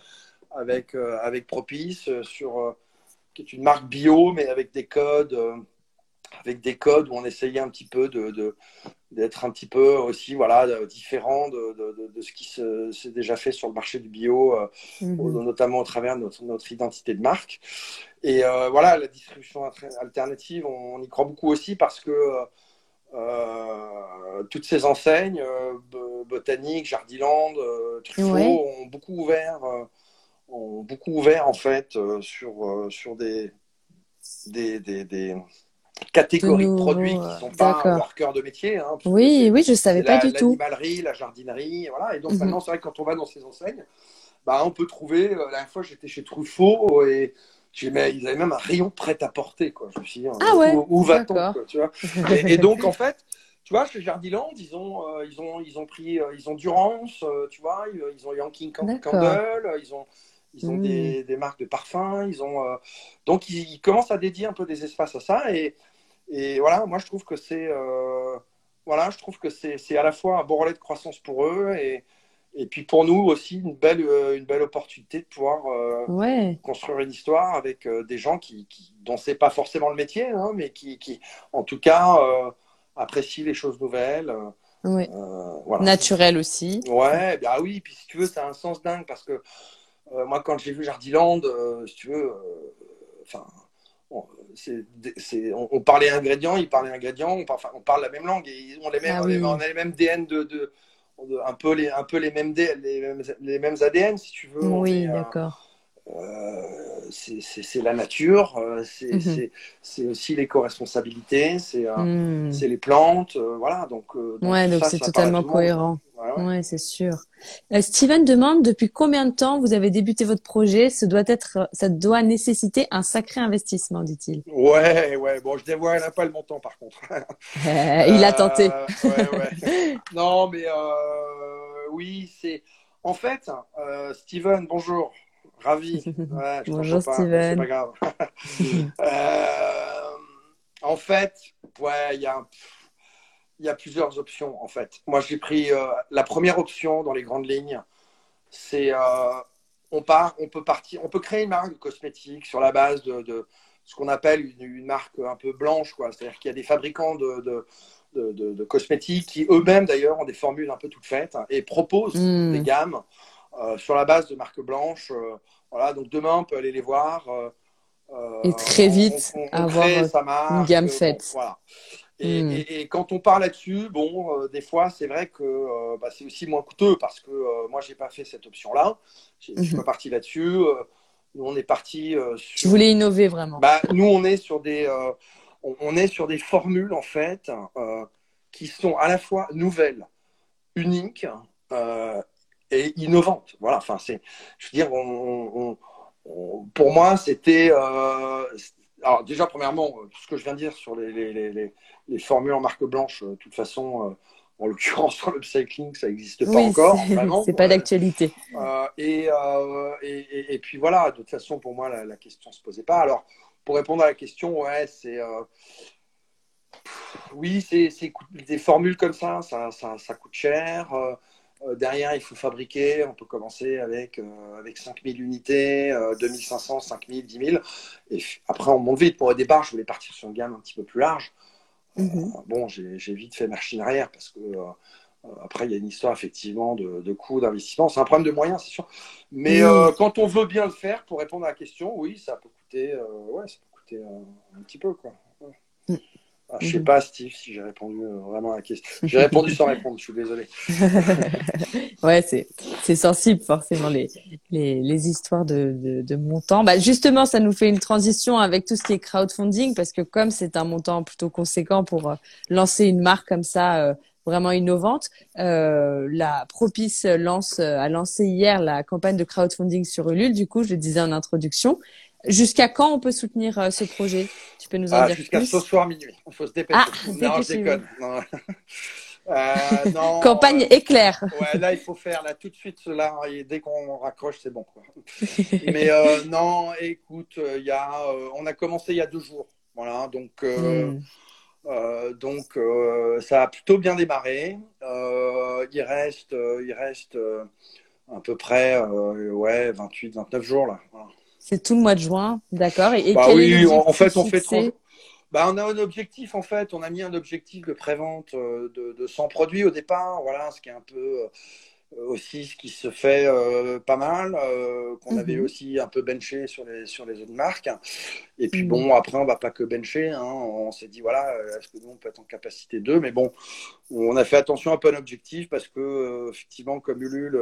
avec, avec Propice, sur, qui est une marque bio, mais avec des codes, avec des codes où on essayait un petit peu de- d'être un petit peu aussi voilà, différent de, de- de- ce qui se- s'est déjà fait sur le marché du bio. euh, Mhm. notamment au travers de notre, notre identité de marque. Et euh, voilà, la distribution alter- alternative, on, y croit beaucoup aussi parce que euh, toutes ces enseignes, Bo- Botanique, Jardiland, Truffaut, Ouais. ont beaucoup ouvert, ont beaucoup ouvert en fait sur, sur des, des, des, des catégories de, produits qui euh, ne sont pas leur cœur de métier. hein, Oui, oui, je savais pas la- du tout. L'animalerie, la jardinerie, voilà. Et donc Mhm. maintenant, c'est vrai que quand on va dans ces enseignes, bah, on peut trouver. euh, La dernière fois, j'étais chez Truffaut et j'ai- mais ils avaient même un rayon prêt à porter, quoi. Je me suis dit, Ah ouais, où, où va-t-on, et, et donc, en fait, tu vois, chez Jardiland, ils ont, euh, ils ont, ils ont pris, euh, ils ont Durance, euh, tu vois, ils, ils ont Yankee. Candle, euh, ils ont, ils ont Mm. des, des marques de parfums, ils ont, euh, donc ils, ils commencent à dédier un peu des espaces à ça et, et voilà, moi je trouve que c'est, euh, voilà, je trouve que c'est, à la fois un bon relais de croissance pour eux et, et puis pour nous aussi une belle, euh, une belle opportunité de pouvoir euh, Ouais. construire une histoire avec euh, des gens qui, qui dont c'est pas forcément le métier, hein, mais qui, qui, en tout cas, apprécient les choses nouvelles. Ouais. voilà. Naturel aussi. Ouais, bah oui, puis si tu veux, ça a un sens dingue parce que moi, quand j'ai vu Jardiland, si tu veux, enfin, bon, on, on parlait ingrédients, ils parlaient ingrédients, on, parle- enfin, on parle la même langue et on, les mêmes, Ah on, les- oui. on a les mêmes DN de, de- de- un peu les, un peu les mêmes, D- les mêmes, les mêmes ADN, si tu veux. Oui, euh, d'accord. euh, c'est, la nature, euh, c'est, c'est, c'est aussi l'éco-responsabilité, c'est, Hmm. c'est les plantes, euh, voilà. Donc, euh, donc Ouais, donc c'est totalement cohérent. Ouais, ouais. Ouais, c'est sûr. Euh, Steven demande depuis combien de temps vous avez débuté votre projet? Ce doit être, ça doit nécessiter un sacré investissement, dit-il. Ouais, ouais, bon, je dévoile pas le montant par contre. Euh, il a Euh, tenté. ouais, ouais. Non, mais euh, oui, c'est. En fait, euh, Steven, bonjour. Ravi. Ouais, je Bonjour, pas, Steven. C'est pas grave. Euh, en fait, ouais, il y a, il y a plusieurs options, en fait. Moi, j'ai pris euh, la première option dans les grandes lignes. C'est. euh, on part, on peut partir, on peut créer une marque de cosmétiques sur la base de, de ce qu'on appelle une, une marque un peu blanche, quoi. C'est-à-dire qu'il y a des fabricants de, de, de, de- de cosmétiques qui eux-mêmes d'ailleurs ont des formules un peu toutes faites hein, et proposent Hmm. des gammes euh, sur la base de marques blanches. euh, voilà, donc demain on peut aller les voir. euh, Et très vite on, on avoir, sa marque, une gamme faite. voilà. Et, Hmm. et- et quand on part là-dessus, bon, euh, des fois, c'est vrai que euh, bah, c'est aussi moins coûteux parce que euh, moi, j'ai pas fait cette option-là. Je suis Mhm. pas parti là-dessus. euh, nous, on est parti sur. Tu voulais innover vraiment. Bah, nous, on est sur des, on, on est sur des formules en fait qui sont à la fois nouvelles, uniques et innovantes. Voilà. Enfin, c'est, je veux dire, on- on- on- pour moi, c'était. Alors déjà, premièrement, euh, tout ce que je viens de dire sur les, les, les, les- les formules en marque blanche, euh, de toute façon, euh, en l'occurrence sur l'upcycling, ça n'existe pas Oui, encore. c'est- pas d'actualité. euh, et, euh, et, et- et puis voilà, de toute façon, pour moi, la, la question ne se posait pas. Alors, pour répondre à la question, ouais, c'est. euh, oui, c'est des formules comme ça, ça, ça, ça coûte cher. Euh, euh, derrière, il faut fabriquer. On peut commencer avec, euh, avec 5000 unités, euh, 2500, 5000, 10 000. Et après, on monte vite. Pour au départ, je voulais partir sur une gamme un petit peu plus large. Mhm. bon, j'ai vite fait machine arrière parce que après, il y a une histoire effectivement de, de coûts d'investissement. C'est un problème de moyens, c'est sûr. Mais quand on veut bien le faire, pour répondre à la question, oui, ça peut coûter, ouais, ça peut coûter un, petit peu. Quoi. Mm. Ah, je ne sais mhm. pas, Steve, si j'ai répondu euh, vraiment à la question. J'ai répondu sans répondre, je suis désolé. ouais, c'est, c'est sensible, forcément, les, les, les histoires de, de, de montants. Bah, justement, ça nous fait une transition avec tout ce qui est crowdfunding, parce que comme c'est un montant plutôt conséquent pour euh, lancer une marque comme ça, euh, vraiment innovante, euh, la Propice lance, a lancé hier la campagne de crowdfunding sur Ulule. Du coup, je le disais en introduction. Jusqu'à quand on peut soutenir euh, ce projet? Tu peux nous en ah, dire Jusqu'à ce soir minuit. Il faut se dépêcher. Ah, non, je déconne. Euh, non. Campagne éclair. Ouais, là, il faut faire là tout de suite cela. Et dès qu'on raccroche, c'est bon. Quoi. Mais euh, non, écoute, il y a, on a commencé il y a deux jours. Voilà, donc, hmm. donc ça a plutôt bien démarré. il reste, il reste à peu près ouais, 28, 29 jours là. C'est tout le mois de juin, d'accord. Et, bah oui, en fait, on fait trop. Bah, on a un objectif en fait, on a mis un objectif de prévente euh, de, de 100 produits au départ, voilà, ce qui est un peu euh, aussi ce qui se fait euh, pas mal, qu'on avait mhm. aussi un peu benché sur les, sur les autres marques. Et puis bon, mhm. après, on va pas que bencher, hein. on s'est dit, voilà, est-ce que nous, on peut être en capacité d'eux? Mais bon, on a fait attention un peu à l'objectif parce que, effectivement, comme Ulule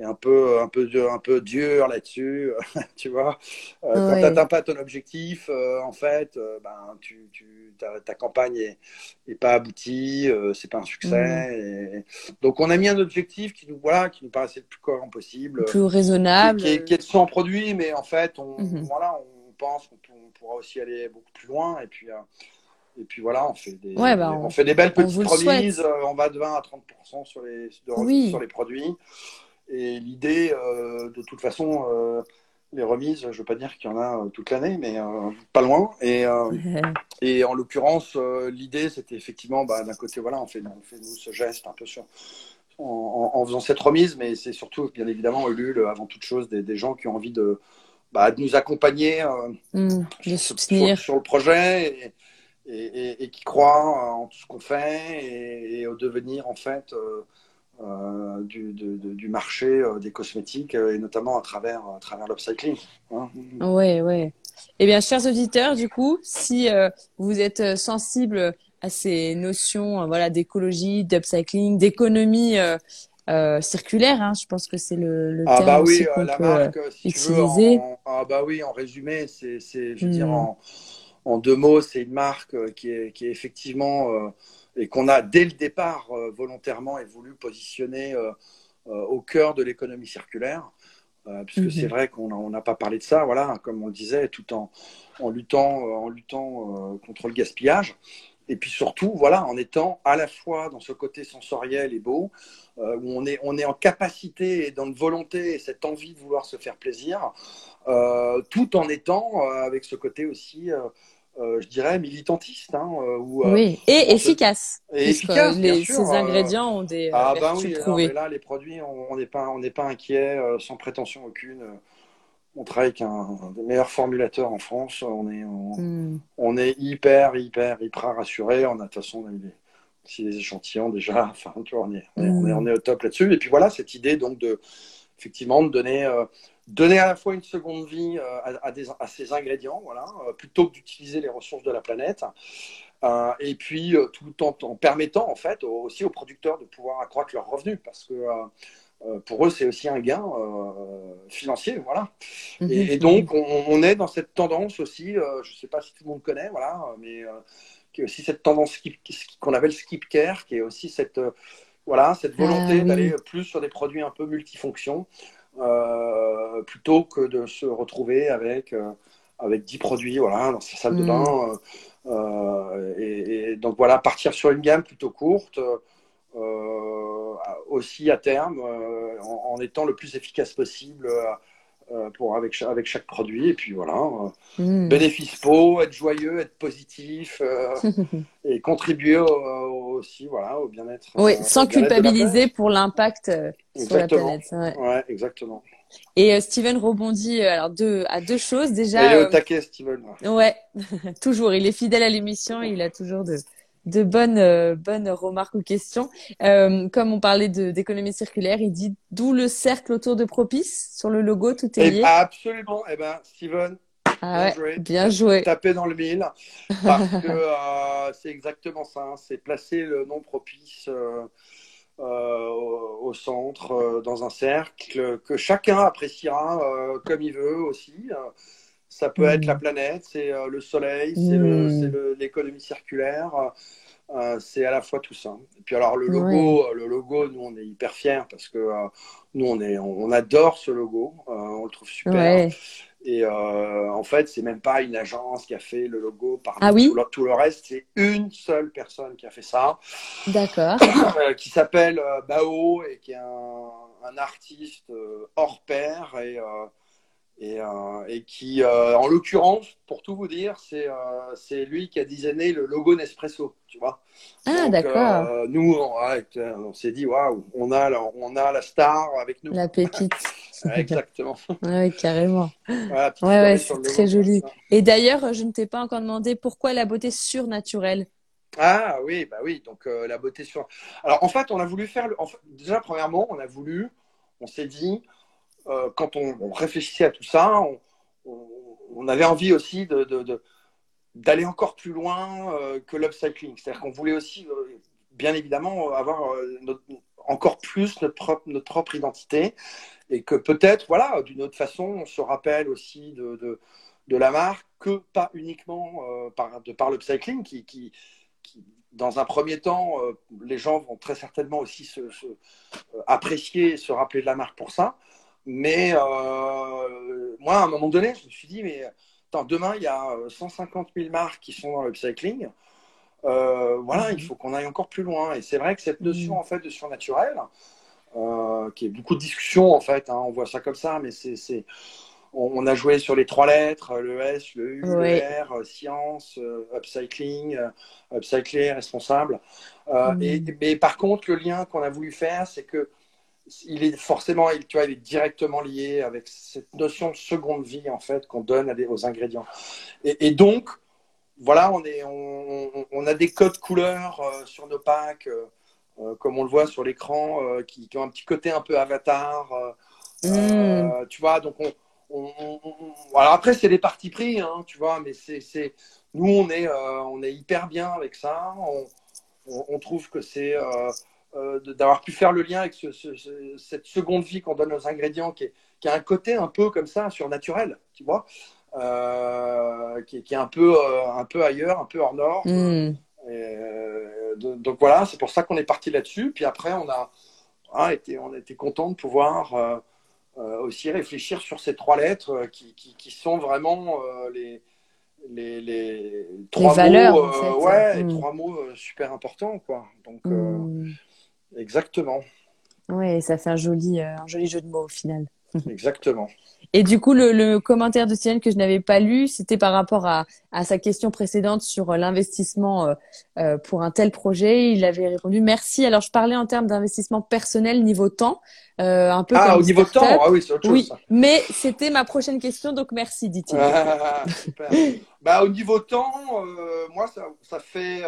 est un peu, un peu, un peu dur là-dessus, tu vois. Euh, quand tu n'atteins pas ton objectif, euh, en fait, euh, ben, tu, tu, ta, ta, campagne est, est pas aboutie, c'est pas un succès. Mm. Donc, on a mis un objectif qui nous, voilà, qui nous paraissait le plus cohérent possible. Plus raisonnable. Qui, est, qui est de 100 produits, mais en fait, on, mm-hmm. voilà, on pense qu'on pourra aussi aller beaucoup plus loin. Et puis, et puis voilà, on fait des, bah, on, fait des belles petites remises. on va de 20 à 30% sur les, sur les produits. Et l'idée, euh, de toute façon, euh, les remises, je ne veux pas dire qu'il y en a euh, toute l'année, mais pas loin. Et, et en l'occurrence, l'idée, c'était effectivement, bah, d'un côté, voilà, on fait, on fait nous ce geste un peu sur, en, faisant cette remise, mais c'est surtout, bien évidemment, Ulule, avant toute chose, des, gens qui ont envie de, bah, de nous accompagner mmh, sur, sur, le projet et, et, qui croient en tout ce qu'on fait et, au devenir, en fait, euh, du, du, marché euh, des cosmétiques euh, et notamment à travers, à travers l'upcycling. Hein. Oui, oui. Eh bien, chers auditeurs, du coup, si vous êtes sensible à ces notions voilà, d'écologie, d'upcycling, d'économie circulaire, hein, je pense que c'est le, le ah terme bah oui, la marque, si utiliser. Tu veux, en, ah bah oui, en résumé, c'est, je veux dire, hmm. en, en, deux mots, c'est une marque qui est, qui est effectivement et qu'on a dès le départ euh, volontairement et voulu positionner euh, euh, au cœur de l'économie circulaire. puisque c'est mhm. vrai qu'on n'a pas parlé de ça, voilà, comme on le disait, tout en, en luttant, en luttant contre le gaspillage. Et puis surtout, voilà, en étant à la fois dans ce côté sensoriel et beau, où on est, on est en capacité et dans une volonté et cette envie de vouloir se faire plaisir, tout en étant avec ce côté aussi euh, je dirais, militantiste. Hein, euh, euh, oui, et efficace. Et efficace, bien sûr. Ces ingrédients ont des ah, bah oui, là, les produits, on n'est pas, on n'est pas inquiet, sans prétention aucune. On travaille avec un, des meilleurs formulateurs en France. On est, hmm. on, est hyper, hyper, hyper rassuré. On a de toute façon, on a eu des, des échantillons déjà. Enfin, tu vois, on est, on, est, on est, au top là-dessus. Et puis voilà, cette idée donc de, effectivement, de donner donner à la fois une seconde vie euh, à, ces ingrédients, voilà, euh, plutôt que d'utiliser les ressources de la planète. Euh, et puis tout en, en, permettant en fait aussi aux producteurs de pouvoir accroître leurs revenus parce que pour eux c'est aussi un gain financier voilà mhm. et, donc on, est dans cette tendance aussi je ne sais pas si tout le monde connaît voilà mais qui est aussi cette tendance qu'on appelle skip care qui est aussi cette voilà cette volonté ah d'aller plus sur des produits un peu multifonctions euh, plutôt que de se retrouver avec, euh, avec 10 produits voilà, dans sa salle de mm. bain. Euh, et, donc voilà, partir sur une gamme plutôt courte. aussi à terme, en, étant le plus efficace possible pour, avec, avec chaque produit. Et puis voilà, mm. bénéfice peau, être joyeux, être positif et contribuer aussi voilà, au bien-être. Oui, sans culpabiliser pour l'impact sur la planète. Ouais. exactement. Et euh, Steven rebondit euh, alors deux, à deux choses déjà. Il est au euh, taquet, Steven. Ouais, toujours. Il est fidèle à l'émission. Il a toujours de, de bonnes, euh, bonnes remarques ou questions. Euh, comme on parlait d'économie circulaire, il dit d'où le cercle autour de Propice sur le logo, tout est Eh lié. absolument. Eh ben, Steven, Ah bien ouais, joué. bien joué. Taper dans le mille. Parce que euh, c'est exactement ça. hein. C'est placer le nom propice euh, euh, au, centre, dans un cercle, que chacun appréciera comme il veut aussi. Euh, Ça peut être la planète, c'est euh, le soleil, c'est Mm. le- l'économie circulaire. Euh, c'est à la fois tout ça. Et puis alors le logo, euh, le logo, nous on est hyper fiers parce que euh, nous on est, on, adore ce logo, Euh, on le trouve super. Ouais. Et euh, en fait, c'est même pas une agence qui a fait le logo par Ah oui? tout, le, tout le reste, c'est une seule personne qui a fait ça, D'accord. euh, qui s'appelle euh, Bao et qui est un, un artiste euh, hors pair et, euh, et, euh, et qui, euh, en l'occurrence, pour tout vous dire, c'est euh, lui qui a designé le logo Nespresso, tu vois. Ah, d'accord. euh, nous, on, on s'est dit, waouh, on a, la- on a la star avec nous. La pépite. Exactement. Ouais, carrément. Voilà, Ouais, c'est très joli. Et d'ailleurs, je ne t'ai pas encore demandé pourquoi la beauté surnaturelle. Ah oui, bah oui, donc la beauté sur. Alors en fait, on a voulu faire. le- en fait, déjà, premièrement, on a voulu, on s'est dit, euh, quand on, réfléchissait à tout ça, on, avait envie aussi d'aller encore plus loin euh, que l'upcycling. C'est-à-dire qu'on voulait aussi, euh, bien évidemment, avoir euh, notre- encore plus notre propre, identité et que peut-être, voilà, d'une autre façon, on se rappelle aussi de, la marque que pas uniquement par, de par l'upcycling qui, dans un premier temps, les gens vont très certainement aussi se, apprécier et se rappeler de la marque pour ça. Mais euh, moi, à un moment donné, je me suis dit, mais attends, demain, il y a 150 000 marques qui sont dans l'upcycling. Euh, voilà, Mhm. il faut qu'on aille encore plus loin. Et c'est vrai que cette notion Mhm. en fait de surnaturel, euh, qui est beaucoup de discussions en fait, hein, on voit ça comme ça, mais c'est, on, a joué sur les trois lettres, le S, le U, le R, euh, science, euh, upcycling, euh, upcycler, responsable. Euh, Mhm. et, mais par contre, le lien qu'on a voulu faire, c'est que il est forcément, il- tu vois, il est directement lié avec cette notion de seconde vie en fait qu'on donne à des- aux ingrédients. Et, et donc, voilà, on, est, on, a des codes couleurs euh, sur nos packs, euh, euh, comme on le voit sur l'écran, euh, qui, qui ont un petit côté un peu avatar. Mm. tu vois, donc on, on- on- on- alors après c'est des partis pris, hein, tu vois, mais c'est, nous on est, on est hyper bien avec ça. On trouve que c'est euh, d'avoir pu faire le lien avec ce- ce- ce- cette seconde vie qu'on donne aux ingrédients, qui, est- qui a un côté un peu comme ça surnaturel, tu vois, euh, qui, est- qui est un peu, euh, un peu ailleurs, un peu hors nord. Mm. Et, euh, de- donc voilà, c'est pour ça qu'on est parti là-dessus. Puis après, on a, ah, été, on a été content de pouvoir aussi réfléchir sur ces trois lettres qui, qui, sont vraiment les, les, les trois valeurs, mots, en fait. ouais, les Mm. trois mots super importants, quoi. Donc euh, Mm. Exactement, Ouais, ça fait un joli, euh, un joli jeu de mots au final. exactement. Et du coup, le, le commentaire de Steven que je n'avais pas lu, c'était par rapport à, à sa question précédente sur euh, l'investissement euh, pour un tel projet. Il avait répondu merci. Alors, je parlais en termes d'investissement personnel niveau temps, euh, un peu Ah, comme au niveau temps, ah oui, c'est autre chose. Oui, ça. mais c'était ma prochaine question, donc merci, dit-il. Ah, super. bah, au niveau temps, moi, ça, ça fait.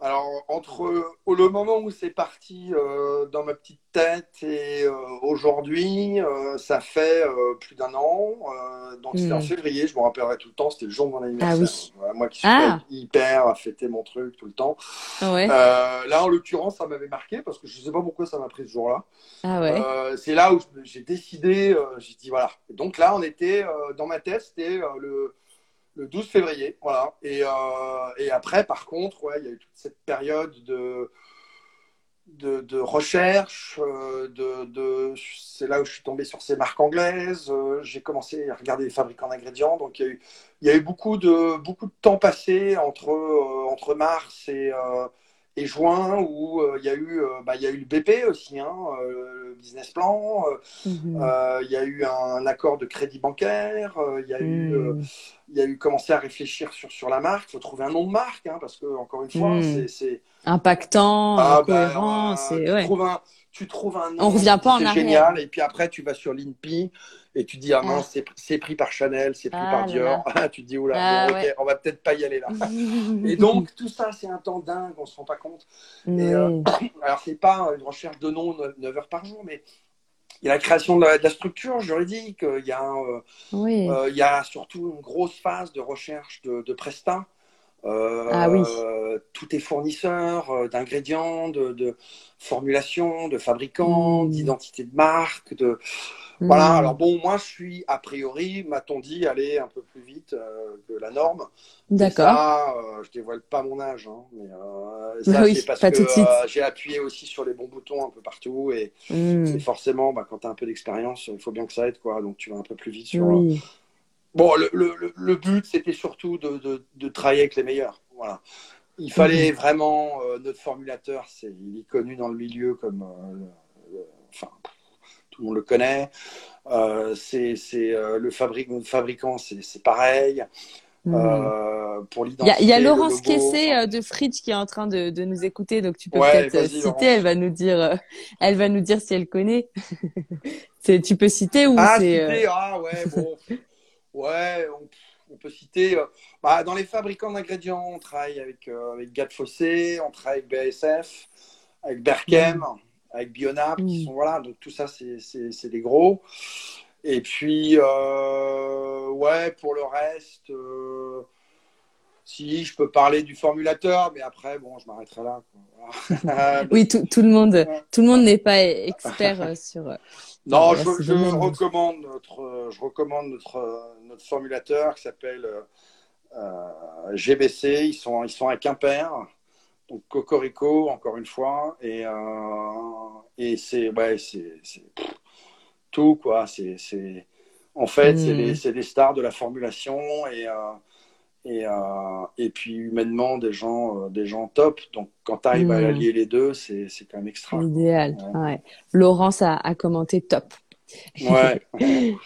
Alors, entre le moment où c'est parti euh, dans ma petite tête et euh, aujourd'hui, euh, ça fait plus d'un an. Donc, c'était en Mm. février, je me rappellerai tout le temps, c'était le jour de mon anniversaire. Ah oui. Voilà, moi qui suis Ah. hyper à fêter mon truc tout le temps. Ouais. Là, en l'occurrence, ça m'avait marqué parce que je ne sais pas pourquoi ça m'a pris ce jour-là. Ah ouais. C'est là où j'ai décidé, j'ai dit voilà. Et donc là, on était dans ma tête, c'était le, le 12 février, voilà. Et, euh, et après, par contre, ouais, il y a eu toute cette période de de, de recherche, euh, de, de c'est là où je suis tombé sur ces marques anglaises. euh, j'ai commencé à regarder les fabricants d'ingrédients, donc il y a eu il y a eu beaucoup de beaucoup de temps passé entre entre mars et et juin où euh, il y a eu euh, bah, y a eu le BP aussi hein, euh, le business plan euh, Mhm. il y a eu un accord de crédit bancaire il y a eu il y a eu commencé à réfléchir sur sur la marque il faut trouver un nom de marque hein, parce que encore une fois Mm. c'est Impactant, ah, bah, cohérent, euh, c'est tu ouais. trouves un tu trouves un nom On revient pas en arrière. génial et puis après tu vas sur l'INPI et tu dis ah mince c'est pris par Chanel, c'est pris ah par Dior, tu te dis oula ah bon, ok on va peut-être pas y aller là. et donc tout ça c'est un temps dingue, on se rend pas compte. Et, euh, alors c'est pas une recherche de nom 9 heures par jour, mais il y a la création de la, structure juridique, il y a euh, il y a surtout une grosse phase de recherche de, de prestat. Euh, ah oui. Tout est fournisseur euh, d'ingrédients, de, de formulation, de fabricants, mmh. d'identité de marque, de voilà. Mmh. Alors bon, moi je suis a priori, m'a-t-on dit, aller un peu plus vite euh, que la norme. D'accord. Ça, je dévoile pas mon âge, hein, mais ça c'est parce que j'ai appuyé aussi sur les bons boutons un peu partout et, mmh. forcément, bah, quand tu as un peu d'expérience, il faut bien que ça aide quoi. Donc tu vas un peu plus vite sur. Oui Bon, le, le, le but, c'était surtout de, de, de, travailler avec les meilleurs. Voilà. Il fallait mhm. vraiment euh, notre formulateur, c'est, il est connu dans le milieu comme, euh, enfin, tout le monde le connaît. Euh, c'est, c'est le, fabricant, c'est, pareil. Mhm. pour il y a, Laurence Kessé de Fridge qui est en train de, de nous écouter, donc tu peux peut-être citer. Elle va nous dire, elle va nous dire si elle connaît. tu peux citer ou ah. Citer, ah ouais, bon. Ouais, on, peut citer. Euh, bah, dans les fabricants d'ingrédients, on travaille avec, euh, avec Fossé, on travaille avec BASF, avec Berkem, mm. Avec Bionap, qui mm. sont voilà. Donc tout ça, c'est des gros. Et puis, euh, ouais, pour le reste, si je peux parler du formulateur, mais après, bon, je m'arrêterai là. oui, tout, tout, le monde, tout le monde n'est pas expert sur. Non, je, je recommande notre, je recommande notre, notre formulateur qui s'appelle euh, GBC. Ils sont, ils sont à Quimper, donc Cocorico, encore une fois. Et, euh, et c'est ouais, c'est tout, quoi. C'est, en fait, hmm. c'est des stars de la formulation et, euh, et, et puis humainement des gens, des gens top. Donc quand tu arrives à hmm. allier les deux, c'est quand même extra. Idéal. Ouais. Laurence a, a commenté top. Ouais.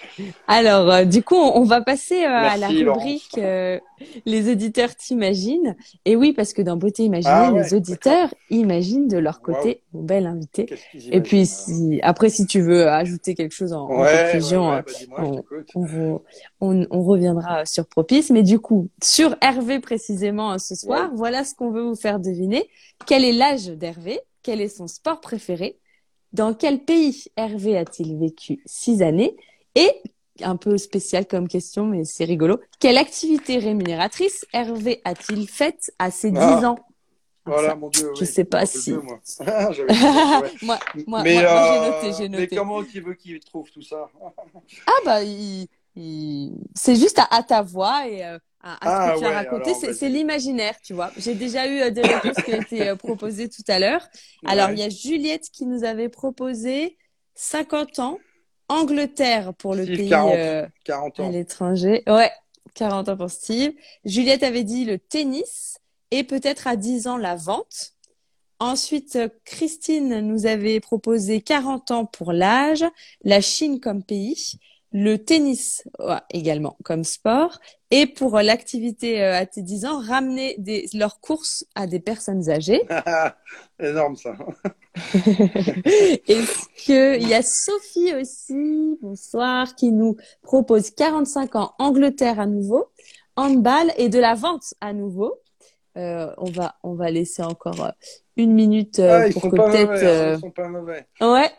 Alors, euh, du coup, on, va passer euh, à la rubrique euh, Les auditeurs t'imaginent. Et oui, parce que dans Beauté Imaginée, ah les auditeurs imaginent de leur côté mon bel invité. Et puis, si, après, si tu veux ajouter quelque chose en, conclusion, bah, on, on, on, reviendra sur Propice. Mais du coup, sur Hervé précisément ce soir, voilà ce qu'on veut vous faire deviner. Quel est l'âge d'Hervé? Quel est son sport préféré? Dans quel pays Hervé a-t-il vécu six années Et, un peu spécial comme question, mais c'est rigolo, quelle activité rémunératrice Hervé a-t-il faite à ses dix ah. ans voilà, mon Dieu. Je sais pas si. moi. moi, moi, mais, moi, j'ai noté, j'ai noté. Mais comment tu veux qu'il trouve tout ça? Ah bah, il, c'est juste à, ta voix et euh, à, ce que ah tu as raconté. C'est l'imaginaire, tu vois. J'ai déjà eu euh, des réponses qui ont été euh, proposées tout à l'heure. Alors, il y a Juliette qui nous avait proposé 50 ans, Angleterre pour le pays 40, ans. à l'étranger. Ouais, 40 ans pour Steve. Juliette avait dit le tennis et peut-être à 10 ans la vente. Ensuite, Christine nous avait proposé 40 ans pour l'âge, la Chine comme pays le tennis également comme sport et pour l'activité euh, à tes 10 ans, ramener des, leurs courses à des personnes âgées. Énorme ça. Est-ce qu'il y a Sophie aussi, bonsoir, qui nous propose 45 ans Angleterre à nouveau, handball et de la vente à nouveau. Euh, on va on va laisser encore euh, une minute euh, ah, pour que peut-être. Hein, euh... Ils sont pas mauvais. Ouais.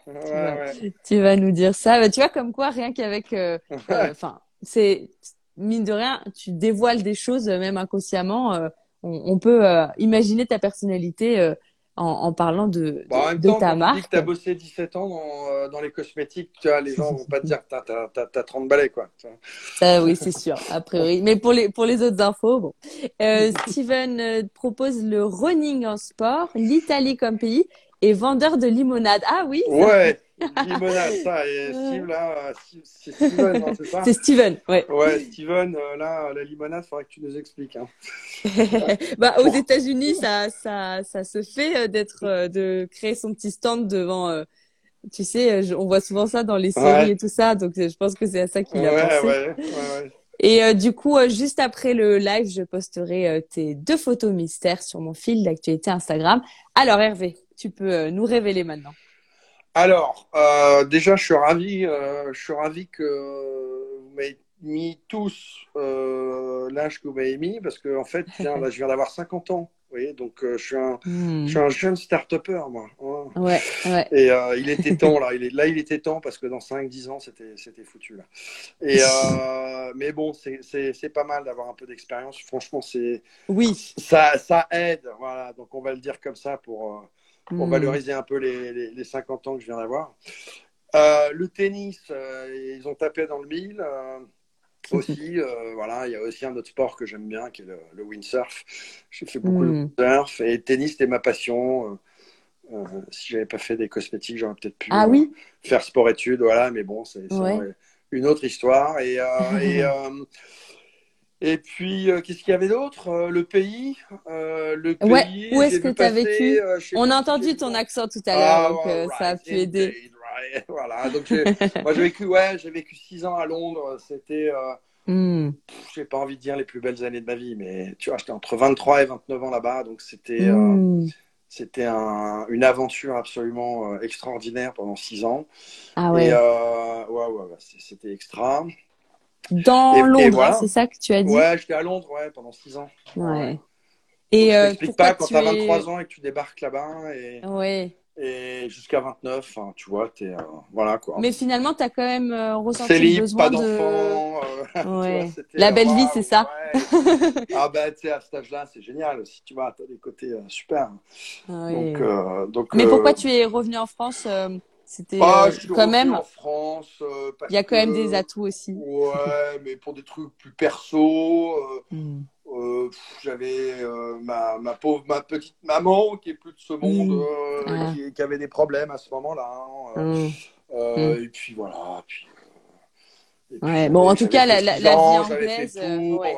tu, vas, nous dire ça. Bah, tu vois comme quoi rien qu'avec, euh, euh, enfin, c'est mine de rien, tu dévoiles des choses même inconsciemment. On, on, peut imaginer ta personnalité en, parlant de, bah, de, ta marque. Tu dis que tu as bossé 17 ans dans, euh, dans, les cosmétiques, tu vois, les gens vont pas te dire que tu as, 30 balais. Quoi. Ça, oui, c'est sûr, a priori. Mais pour les, pour les autres infos, bon. Euh, Steven euh, propose le running en sport, l'Italie comme pays et vendeur de limonade. Ah oui Ouais Limonade, ça. Et Steve, là, c'est Steven, c'est ça C'est Steven, ouais. Ouais, Steven, euh, là, la limonade, il faudrait que tu nous expliques. Hein. bah, aux États-Unis, ça, ça, ça se fait euh, d'être, euh, de créer son petit stand devant. tu sais, on voit souvent ça dans les séries et tout ça, donc je pense que c'est à ça qu'il a pensé. Ouais, Et du coup, juste après le live, je posterai tes deux photos mystères sur mon fil d'actualité Instagram. Alors Hervé, tu peux nous révéler maintenant. Alors, euh, déjà, je suis ravi, euh, je suis ravi que vous m'ayez mis tous euh, l'âge que vous m'avez mis, parce que en fait, tiens, là, je viens d'avoir 50 ans. Vous voyez, donc je, suis un, Hmm. je suis un jeune start-upper, moi. hein. Ouais, ouais. Et il était temps, là. Il est, là, il était temps, parce que dans 5-10 ans, c'était foutu, là. Et, mais bon, c'est- pas mal d'avoir un peu d'expérience. Franchement, c'est Oui. ça, ça aide. Voilà, donc on va le dire comme ça pour, pour Hmm. valoriser un peu les, les, les 50 ans que je viens d'avoir. Euh, le tennis, euh, ils ont tapé dans le mille. euh, aussi, voilà, il y a aussi un autre sport que j'aime bien qui est le, le windsurf. J'ai fait beaucoup Hmm. de windsurf et le tennis, c'était ma passion. Si j'avais pas fait des cosmétiques, j'aurais peut-être pu Ah oui. faire sport-études, voilà, mais bon, c'est Ouais. une autre histoire. Et, et, et puis, euh, qu'est-ce qu'il y avait d'autre Euh, Le pays. euh, le pays Ouais, où est-ce que tu as vécu On a entendu ton accent tout à l'heure, Ah, donc right, ça a pu aider. right. Voilà, donc moi j'ai vécu, ouais, j'ai vécu six ans à Londres. C'était, pff, j'ai pas envie de dire les plus belles années de ma vie, mais tu vois, j'étais entre 23 et 29 ans là-bas, donc c'était, Hmm. c'était un- une aventure absolument extraordinaire pendant six ans. Ah ouais. Et ouais, ouais, ouais, c'est- c'était extra. Dans et- Londres, voilà. hein, c'est ça que tu as dit Ouais, j'étais à Londres, ouais, pendant six ans. Ouais. Et Et je euh, t'explique pourquoi pas quand tu es... 23 ans et que tu débarques là-bas et, Ouais. et jusqu'à 29, enfin, tu vois, t'es, euh, voilà quoi. Mais finalement, tu as quand même euh, ressenti le libre, besoin pas de... euh, tu Ouais. La belle vie, c'est ça. ouais. ah ben, tu sais, à cet âge-là, c'est génial aussi, tu vois, t'as des côtés super. Ouais. Donc, euh, donc, Mais pourquoi tu es revenu en France C'était ah, euh, quand même, en France. euh, il y a quand même des atouts aussi. Ouais, mais pour des trucs plus perso. euh, Hmm. euh, j'avais euh, ma, ma pauvre, ma petite maman qui est plus de ce monde, Mm. euh, Ah. qui, qui avait des problèmes à ce moment-là. hein, Hmm. Et puis voilà. Puis, et puis, Ouais, bon, en tout cas, la- la- six la vie anglaise, ouais.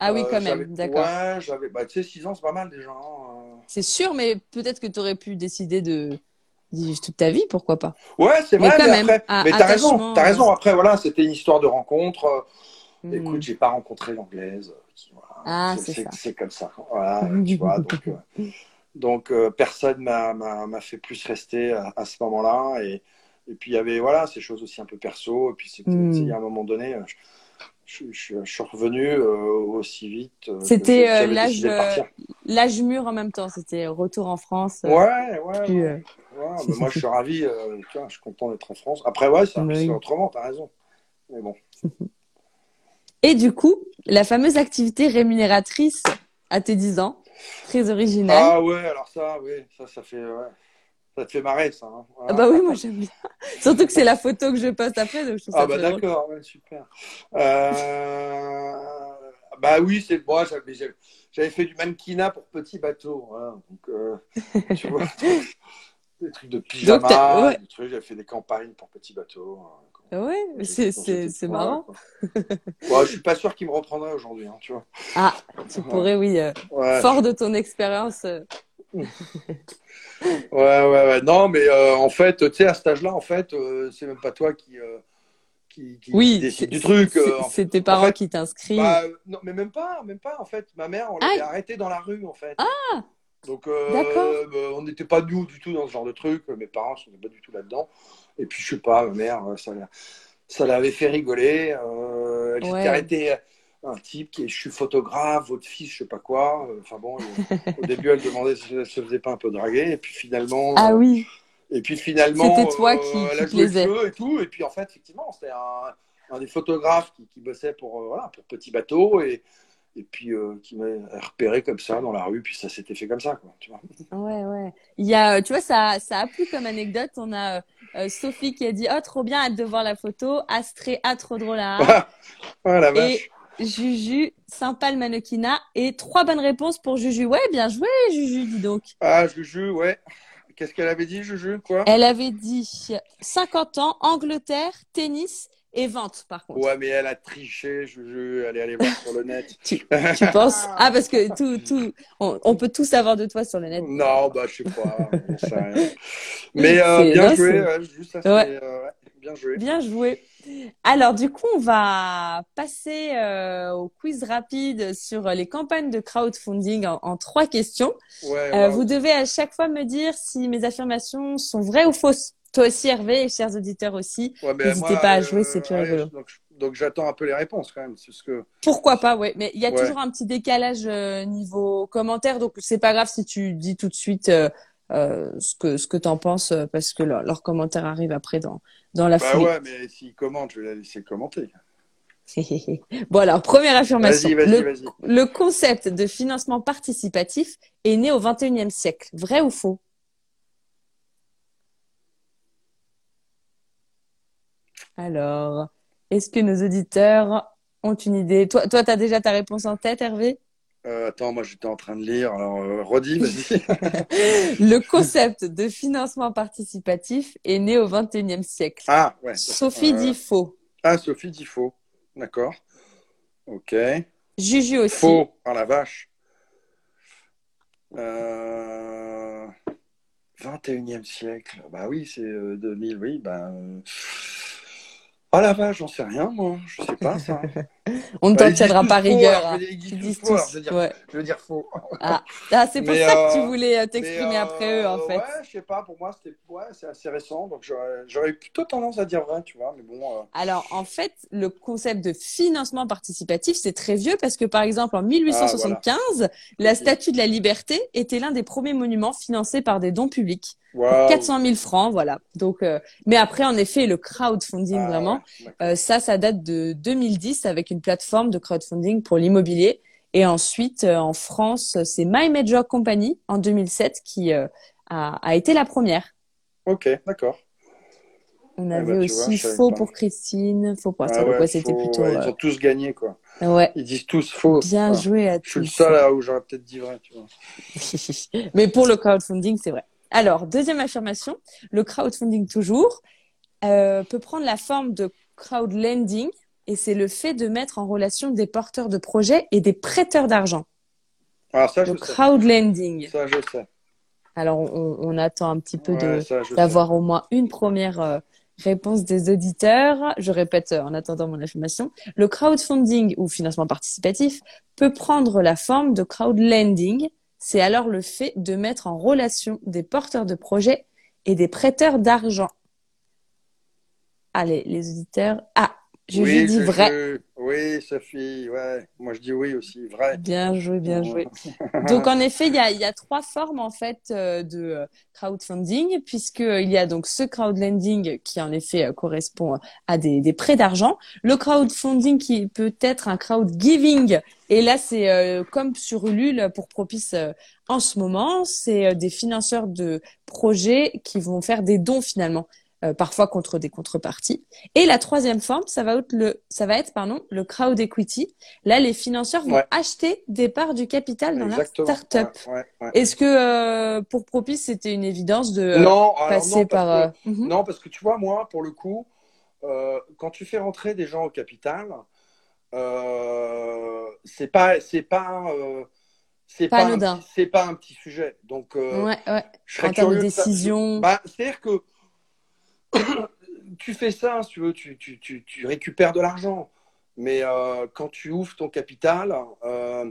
Ah oui, quand même, d'accord. Ouais, j'avais, bah, tu sais, 6 ans, c'est pas mal déjà. hein, C'est sûr, mais peut-être que tu aurais pu décider de toute ta vie, pourquoi pas euh. Ouais, c'est Mais vrai, quand mais même, après, mais t'as raison, t'as euh, raison. Après, voilà, c'était une histoire de rencontre. euh, Hmm. Écoute, j'ai pas rencontré l'anglaise. euh, voilà, Ah, c'est, c'est ça. c'est comme ça. Voilà, tu vois. Donc, euh, donc euh, personne m'a, fait plus rester à, à ce moment-là. Et, et puis il y avait voilà ces choses aussi un peu perso. Et puis Mm. sais, il y a un moment donné, euh, je, je- je- je suis revenu euh, aussi vite. euh, C'était, euh, l'âge, euh, mûr en même temps, c'était retour en France. euh, Ouais, ouais. Mais moi, je suis ravi. euh, tu vois, je suis content d'être en France. Après, ouais, ça Oui. c'est autrement. T'as raison. Mais bon. Et du coup, la fameuse activité rémunératrice à tes 10 ans, très originale. Ah ouais, alors ça, oui, ça, ça fait, ouais. Ça te fait marrer, ça. hein. Voilà. Ah bah oui, moi j'aime bien. Surtout que c'est la photo que je poste après, donc je trouve ça Ah bah d'accord, ouais, super. Euh, Bah oui, c'est moi, j'avais, fait du mannequinat pour petits bateaux. hein. Donc, euh, tu vois, des trucs de Donc, pyjama, ouais. des trucs, j'avais fait des campagnes pour petits bateaux. hein. Ouais, Quand c'est, marrant. quoi. Ouais, je suis pas sûr qu'il me reprendrait aujourd'hui, hein, tu vois. Ah, tu pourrais, oui, euh, Ouais. fort de ton expérience. euh, Ouais, ouais, ouais. Non, mais euh, en fait, tu sais, à cet âge-là, en fait, euh, c'est même pas toi qui, euh, qui, qui Oui, décide du truc. c'est- euh, c'est tes parents fait, qui t'inscrivent. Bah, non, mais même pas, même pas. En fait, ma mère, on l'avait Ah. arrêtée dans la rue, en fait. Ah. Donc, euh, bah, on n'était pas nous du tout dans ce genre de truc. Mes parents ne sont pas du tout là-dedans. Et puis, je sais pas, ma mère, euh, ça, l'a- ça l'avait fait rigoler. Euh, elle Ouais. s'était arrêtée un type qui est, je suis photographe, votre fils, je sais pas quoi. Euh, Enfin bon, au début, elle demandait si elle se faisait pas un peu draguer. Et puis finalement, Ah euh, oui, et puis finalement, C'était toi euh, qui- qui plaisait. et tout. Et puis en fait, effectivement, c'était un, un des photographes qui, qui bossait pour, euh, voilà, pour Petit Bateau et, et puis euh, qui m'a repéré comme ça dans la rue. Puis ça s'était fait comme ça, quoi. Tu vois. ouais, ouais. Il y a, tu vois, ça, ça a plu comme anecdote. On a euh, euh, Sophie qui a dit, oh, trop bien, hâte de voir la photo. Astré, ah, trop drôle à Ah, ah, la vache. Et Juju, sympa le mannequinat. Et trois bonnes réponses pour Juju. Ouais, bien joué, Juju, dis donc. Ah, Juju, ouais. Qu'est-ce qu'elle avait dit, Juju Quoi? Elle avait dit 50 ans, Angleterre, tennis et vente, par contre. Ouais, mais elle a triché, Juju. Elle est allée voir sur le net. Tu, tu penses? Ah, parce que tout, tout, on, on peut tout savoir de toi sur le net. Non, bah, je sais pas. rien. Mais euh, bien non, joué, ouais, Ouais. euh, ouais, bien joué. Bien joué. Alors, du coup, on va passer euh, au quiz rapide sur les campagnes de crowdfunding en, en trois questions. Euh. Vous devez à chaque fois me dire si mes affirmations sont vraies ou fausses. Toi aussi, Hervé, et chers auditeurs aussi. Ouais, mais N'hésitez pas à euh, jouer, c'est plus allez, rigolo. Donc, donc j'attends un peu les réponses quand même. Parce que... Pourquoi pas, ouais. Mais il y a Ouais. toujours un petit décalage euh, niveau commentaire, donc c'est pas grave si tu dis tout de suite euh, euh, ce que ce que t'en penses, euh, parce que leur, leur commentaire arrive après dans dans la Bah foulée. ouais, mais s'il commente, je vais la laisser commenter. bon alors, première affirmation. Vas-y, vas-y, le, vas-y. le concept de financement participatif est né au 21e siècle. Vrai ou faux? Alors, est-ce que nos auditeurs ont une idée? Toi, toi, t'as déjà ta réponse en tête, Hervé? Euh, attends, moi j'étais en train de lire. Alors, euh, redis, vas-y. Le concept de financement participatif est né au 21e siècle. ah, ouais. Sophie Euh, dit faux. Ah, Sophie dit faux. D'accord. Ok. Juju aussi. Faux. Ah la vache. Euh... 21e siècle. Bah oui, c'est euh, 2000, oui. Bah... euh, Ah la vache, j'en sais rien, moi. Je sais pas ça. On ne Bah, t'en tiendra pas rigueur. hein. ils disent tous je veux dire- ouais. Je veux dire faux. Ah, Ah, c'est pour Mais, ça que tu euh, voulais euh, t'exprimer Mais, après eux, en euh, fait. Ouais, je sais pas, pour moi, c'était ouais, c'est assez récent, donc j'aurais plutôt tendance à dire vrai, tu vois, mais bon. euh, Alors, en fait, le concept de financement participatif, c'est très vieux parce que, par exemple, en 1875, la Ok. Statue de la Liberté était l'un des premiers monuments financés par des dons publics. Pour waouh. 400 000 francs, voilà. Donc, euh, mais après, en effet, le crowdfunding, Ah, vraiment, ouais, euh, ça, ça date de 2010 avec une plateforme de crowdfunding pour l'immobilier. Et ensuite, euh, en France, c'est My Major Company en 2007 qui euh, a, a été la première. Ok, d'accord. On Ah avait bah, vois, aussi faux pour Christine, faux pour Ah ouais, c'était plutôt. ouais, euh, Ils ont tous gagné, quoi. Ouais, Ils disent tous faux. bien joué à Je suis le tous. seul là où j'aurais peut-être dit vrai, tu vois. Mais pour le crowdfunding, c'est vrai. Alors, deuxième affirmation, le crowdfunding toujours euh, peut prendre la forme de crowdlending et c'est le fait de mettre en relation des porteurs de projets et des prêteurs d'argent. Alors ça, je Le sais. crowdlending. Ça, je sais. Alors, on, on attend un petit peu Ouais, de d'avoir au moins une première euh, réponse des auditeurs. Je répète euh, en attendant mon affirmation. Le crowdfunding ou financement participatif peut prendre la forme de crowdlending. C'est alors le fait de mettre en relation des porteurs de projets et des prêteurs d'argent. Allez, les auditeurs. Ah, je oui, lui dis vrai. je- Oui, Sophie, ouais. Moi, je dis oui aussi, vrai. Bien joué, bien joué. Donc en effet, il y a, il y a trois formes en fait euh, de euh, crowdfunding, puisqu'il y a donc ce crowdlending qui en effet euh, correspond à des, des prêts d'argent, le crowdfunding qui peut être un crowdgiving, et là c'est euh, comme sur Ulule pour Propice euh, en ce moment, c'est euh, des financeurs de projets qui vont faire des dons finalement. Euh, parfois contre des contreparties. Et la troisième forme, ça va être le, ça va être pardon, le crowd equity. Là, les financeurs vont Ouais. acheter des parts du capital dans Exactement. leur start-up. Ouais. Est-ce que euh, pour Propice, c'était une évidence de euh, non, passer non, par... que- mhm. Non, parce que tu vois, moi, pour le coup, quand tu fais rentrer des gens au capital, c'est pas, c'est pas, c'est Pas pas, un pas un petit sujet. Donc, euh, Ouais, ouais. je serais En de curieux ça- décision. Bah, c'est-à-dire que tu fais ça, si tu veux, tu, tu, tu, tu récupères de l'argent. Mais euh, quand tu ouvres ton capital, euh,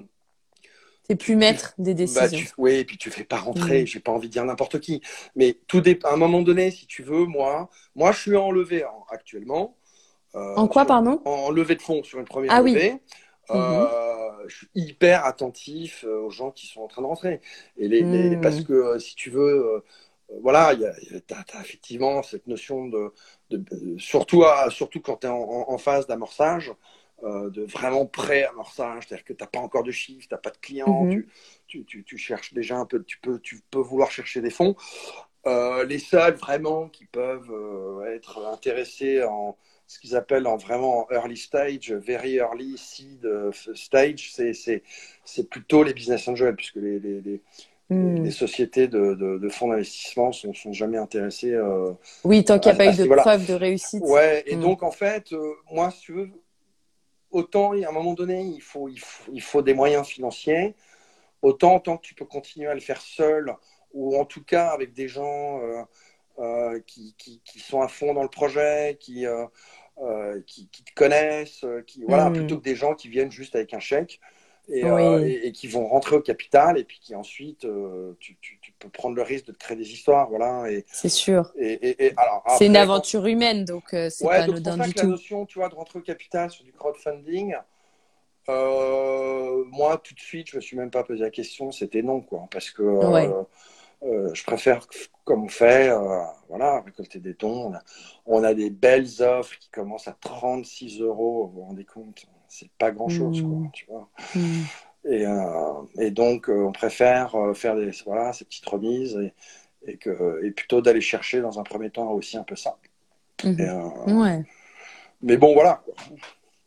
T'es plus maître des bah, décisions. tu, oui, et puis tu fais pas rentrer, Mm. j'ai pas envie de dire n'importe qui. Mais tout dé- à un moment donné, si tu veux, moi, moi je suis en levée hein, actuellement. Euh, En quoi, sur- pardon? En levée de fonds sur une première Ah oui. Levée. Euh, Je suis hyper attentif aux gens qui sont en train de rentrer. Et les, les- Mm. parce que si tu veux, voilà, il y a, il y a- t'as, t'as effectivement cette notion de, surtout, à- surtout quand tu es en, phase d'amorçage, euh, de vraiment pré-amorçage, c'est-à-dire que tu n'as pas encore de chiffre, tu n'as pas de clients, Mhm. tu, tu, tu, tu cherches déjà un peu, tu peux, tu peux vouloir chercher des fonds. Euh, les seuls vraiment qui peuvent euh, être intéressés en ce qu'ils appellent en vraiment en early stage, very early seed stage, c'est, plutôt les business angels, puisque les, les, les, Hmm. les sociétés de, de, de fonds d'investissement sont, sont jamais intéressées. euh, Oui, tant qu'il n'y a pas eu de niveau-là. preuve de réussite. Ouais, et Mm. donc en fait, euh, moi, si tu veux, autant à un moment donné, il faut, il faut, il faut des moyens financiers, autant tant que tu peux continuer à le faire seul, ou en tout cas avec des gens euh, qui, qui, qui sont à fond dans le projet, qui, qui, qui, te connaissent, qui, voilà, Mm. plutôt que des gens qui viennent juste avec un chèque et, Oui. euh, et, et qui vont rentrer au capital et puis qui ensuite, euh, tu, tu, tu peux prendre le risque de te créer des histoires. Voilà, et, C'est sûr. et, C'est une aventure humaine, donc euh, c'est Ouais, pas anodin du que la tout. notion, tu vois, de rentrer au capital sur du crowdfunding, euh, moi, tout de suite, je me suis même pas posé la question, c'était non, quoi, parce que Ouais. je préfère, comme on fait, voilà, récolter des dons. On a, on a des belles offres qui commencent à 36 euros, vous vous rendez compte, c'est pas grand-chose, quoi, tu vois. Mm. Et, euh, et donc, euh, on préfère euh, faire des, voilà, ces petites remises et, et, que, et plutôt d'aller chercher dans un premier temps aussi un peu ça. Et, euh, Ouais. mais bon, voilà. quoi.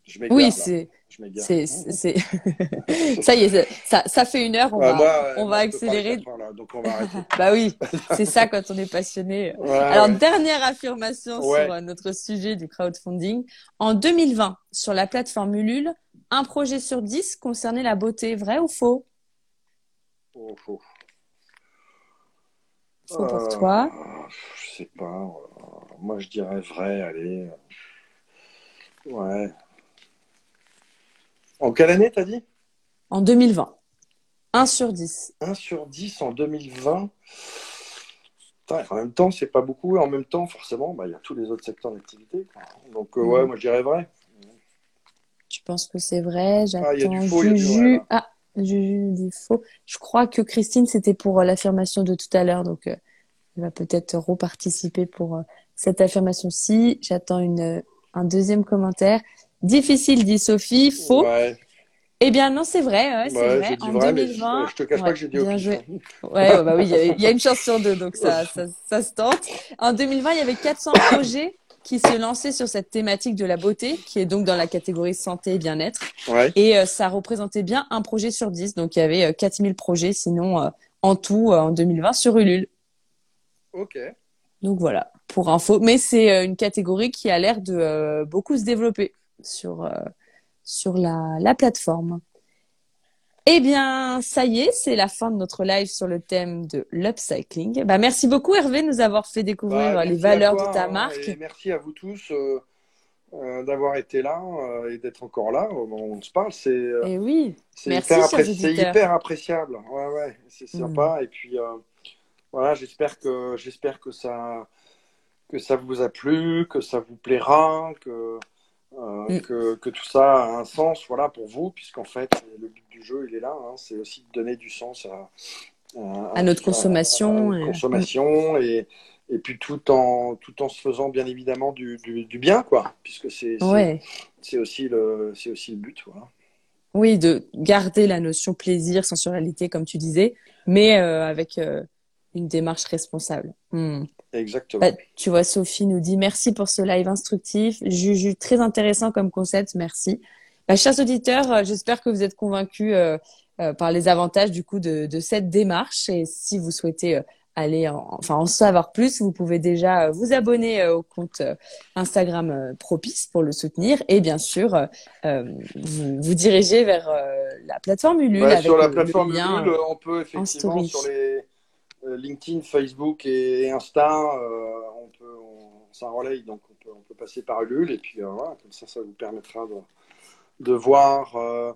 Je Oui, c'est, Je m'égare. c'est, c'est, ça y est, ça, ça fait une heure, on Ouais, va, on va accélérer. quatre heures, là, donc on va arrêter. Bah oui, c'est ça quand on est passionné. Ouais, Alors, ouais. dernière affirmation Ouais. sur euh, notre sujet du crowdfunding. En 2020, sur la plateforme Ulule, un projet sur dix concernait la beauté. Vrai ou faux? Oh, oh. Faux pour Euh, toi. Je sais pas. euh, Moi, je dirais vrai, allez. Ouais. En quelle année, t'as dit? En 2020. 1 sur 10. 1 sur 10 en 2020. Putain, en même temps, c'est pas beaucoup. Et en même temps, forcément, bah, il y a tous les autres secteurs d'activité. Donc, euh, ouais, moi, je dirais vrai. Tu penses que c'est vrai? Ah, il y a J'attends du faux, du Juju. Ah, Juju dit faux. Je crois que Christine, c'était pour euh, l'affirmation de tout à l'heure. Donc, euh, elle va peut-être reparticiper pour euh, cette affirmation-ci. J'attends une, un deuxième commentaire. Difficile, dit Sophie. Faux. Ouais, Eh bien, non, c'est vrai. C'est ouais, vrai. En vrai, mais 2020. je, je te cache pas Ouais, que j'ai dit au bien pif. joué. Ouais, ouais, bah oui, il y a- il y, a une chance sur deux, donc ça, ça, ça se tente. En 2020, il y avait 400 projets qui se lançaient sur cette thématique de la beauté, qui est donc dans la catégorie santé et bien-être. Ouais. Et euh, ça représentait bien un projet sur 10. Donc, il y avait euh, 4000 projets, sinon, euh, en tout, euh, en 2020, sur Ulule. Ok. Donc, voilà, pour info. Mais c'est une catégorie qui a l'air de beaucoup se développer sur, euh, sur la, la plateforme. Eh bien, ça y est, c'est la fin de notre live sur le thème de l'upcycling. Bah, merci beaucoup, Hervé, de nous avoir fait découvrir Bah, euh, les valeurs toi, de ta hein, marque. et merci à vous tous euh, euh, d'avoir été là euh, et d'être encore là. au moment où On se parle, c'est Et oui, hyper, appré- hyper appréciable. Ouais, ouais, c'est Mm. sympa. Et puis voilà, j'espère que j'espère que ça que ça vous a plu, que ça vous plaira, que euh, Mm. que, que tout ça a un sens, voilà, pour vous, puisqu'en fait, le but du jeu, il est là. hein, c'est aussi de donner du sens à À notre consommation, à et- notre consommation et et puis tout en tout en se faisant bien évidemment du, du, du bien quoi puisque c'est Ouais. aussi le aussi le but voilà Oui, de garder la notion plaisir, sensualité, comme tu disais, mais euh, avec euh, une démarche responsable. Hmm. Exactement Bah, tu vois, Sophie nous dit merci pour ce live instructif. Juju, très intéressant comme concept, merci. Bah, chers auditeurs, euh, j'espère que vous êtes convaincus euh, euh, par les avantages du coup de, de cette démarche. Et si vous souhaitez euh, aller en, enfin en savoir plus, vous pouvez déjà euh, vous abonner euh, au compte Instagram Propice pour le soutenir et bien sûr vous, vous diriger vers euh, la plateforme Ulule avec sur la le- plateforme le lien. Ulule, on peut effectivement sur les LinkedIn Facebook et, Insta euh, on peut on, ça relaye donc on peut on peut passer par Ulule et puis euh, voilà comme ça ça vous permettra de de voir euh,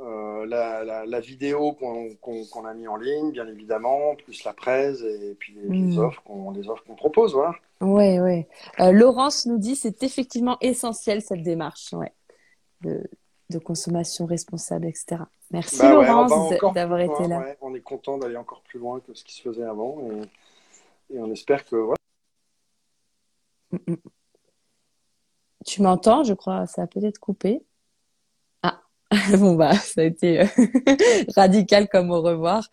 euh, la, la, la vidéo qu'on a mis en ligne, bien évidemment, plus la presse et puis les, les Mm. offres qu'on propose, voilà. Ouais. Euh, Laurence nous dit c'est effectivement essentiel cette démarche, ouais, de, de consommation responsable, etc. Merci Bah ouais, Laurence d'avoir été là. ouais. On est content d'aller encore plus loin que ce qui se faisait avant et, et on espère que voilà. Mm, mm. Tu m'entends, je crois, ça a peut-être coupé. Ah, bon bah, ça a été euh, radical comme au revoir.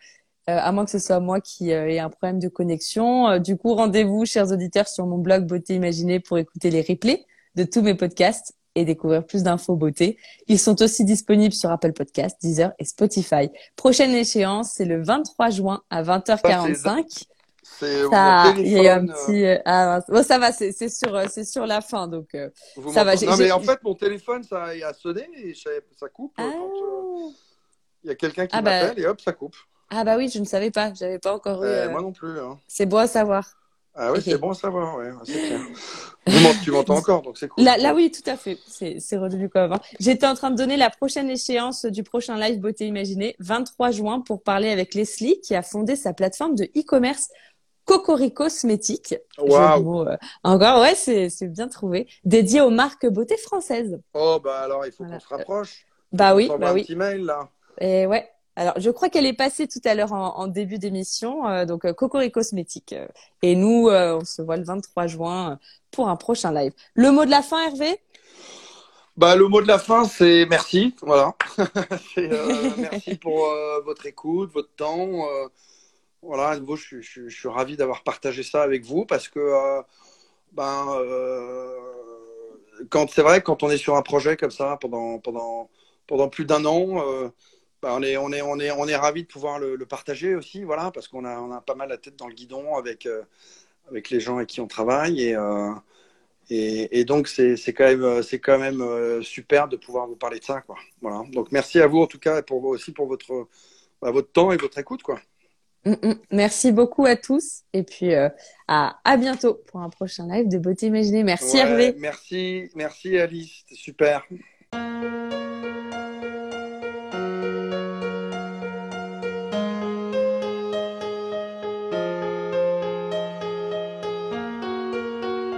Euh, à moins que ce soit moi qui euh, ai un problème de connexion. Euh, du coup, rendez-vous, chers auditeurs, sur mon blog Beauté Imaginée pour écouter les replays de tous mes podcasts et découvrir plus d'infos beauté. Ils sont aussi disponibles sur Apple Podcasts, Deezer et Spotify. Prochaine échéance, c'est le 23 juin à 20h45. C'est Ça, il y a un euh, petit, euh, ah, bon, ça va, c'est sur, euh, c'est sur la fin, donc. euh, ça va, Non mais en fait mon téléphone ça a sonné et ça, coupe Ah. quand il y a quelqu'un qui Ah bah, m'appelle et hop ça coupe. ah bah oui, je ne savais pas, j'avais pas encore eu. Euh, euh, Moi non plus. hein. C'est beau à savoir. Ah oui, c'est bon à savoir, ouais, c'est clair. tu m'entends encore, donc c'est cool. Là, là, oui, tout à fait. C'est redevenu comme avant. J'étais en train de donner la prochaine échéance du prochain live Beauté Imaginée, 23 juin, pour parler avec Leslie, qui a fondé sa plateforme de e-commerce Cocorico Cosmétique. Wow. Euh, encore, ouais, c'est bien trouvé. Dédié aux marques beauté françaises. Oh, bah alors, il faut qu'on se rapproche. Bah oui, bah un oui. petit mail, là. Et ouais, alors, je crois qu'elle est passée tout à l'heure en, début d'émission, euh, donc euh, Cocorico Cosmétique. Et nous, euh, on se voit le 23 juin pour un prochain live. Le mot de la fin, Hervé? Bah, le mot de la fin, c'est merci. Voilà. merci pour votre écoute, votre temps. voilà, je, je, suis ravi d'avoir partagé ça avec vous parce que, ben, quand c'est vrai, quand on est sur un projet comme ça pendant pendant pendant plus d'un an bah, on est on est on est on est ravi de pouvoir le, partager aussi voilà parce qu'on a on a pas mal la tête dans le guidon avec euh, avec les gens avec qui on travaille et euh, et, donc c'est quand même c'est quand même euh, super de pouvoir vous parler de ça quoi. Voilà. Donc merci à vous en tout cas pour aussi pour votre bah, votre temps et votre écoute quoi. Mm, mm. merci beaucoup à tous et puis à, à bientôt pour un prochain live de beauté imaginée. Merci Hervé. merci merci Alice c'était super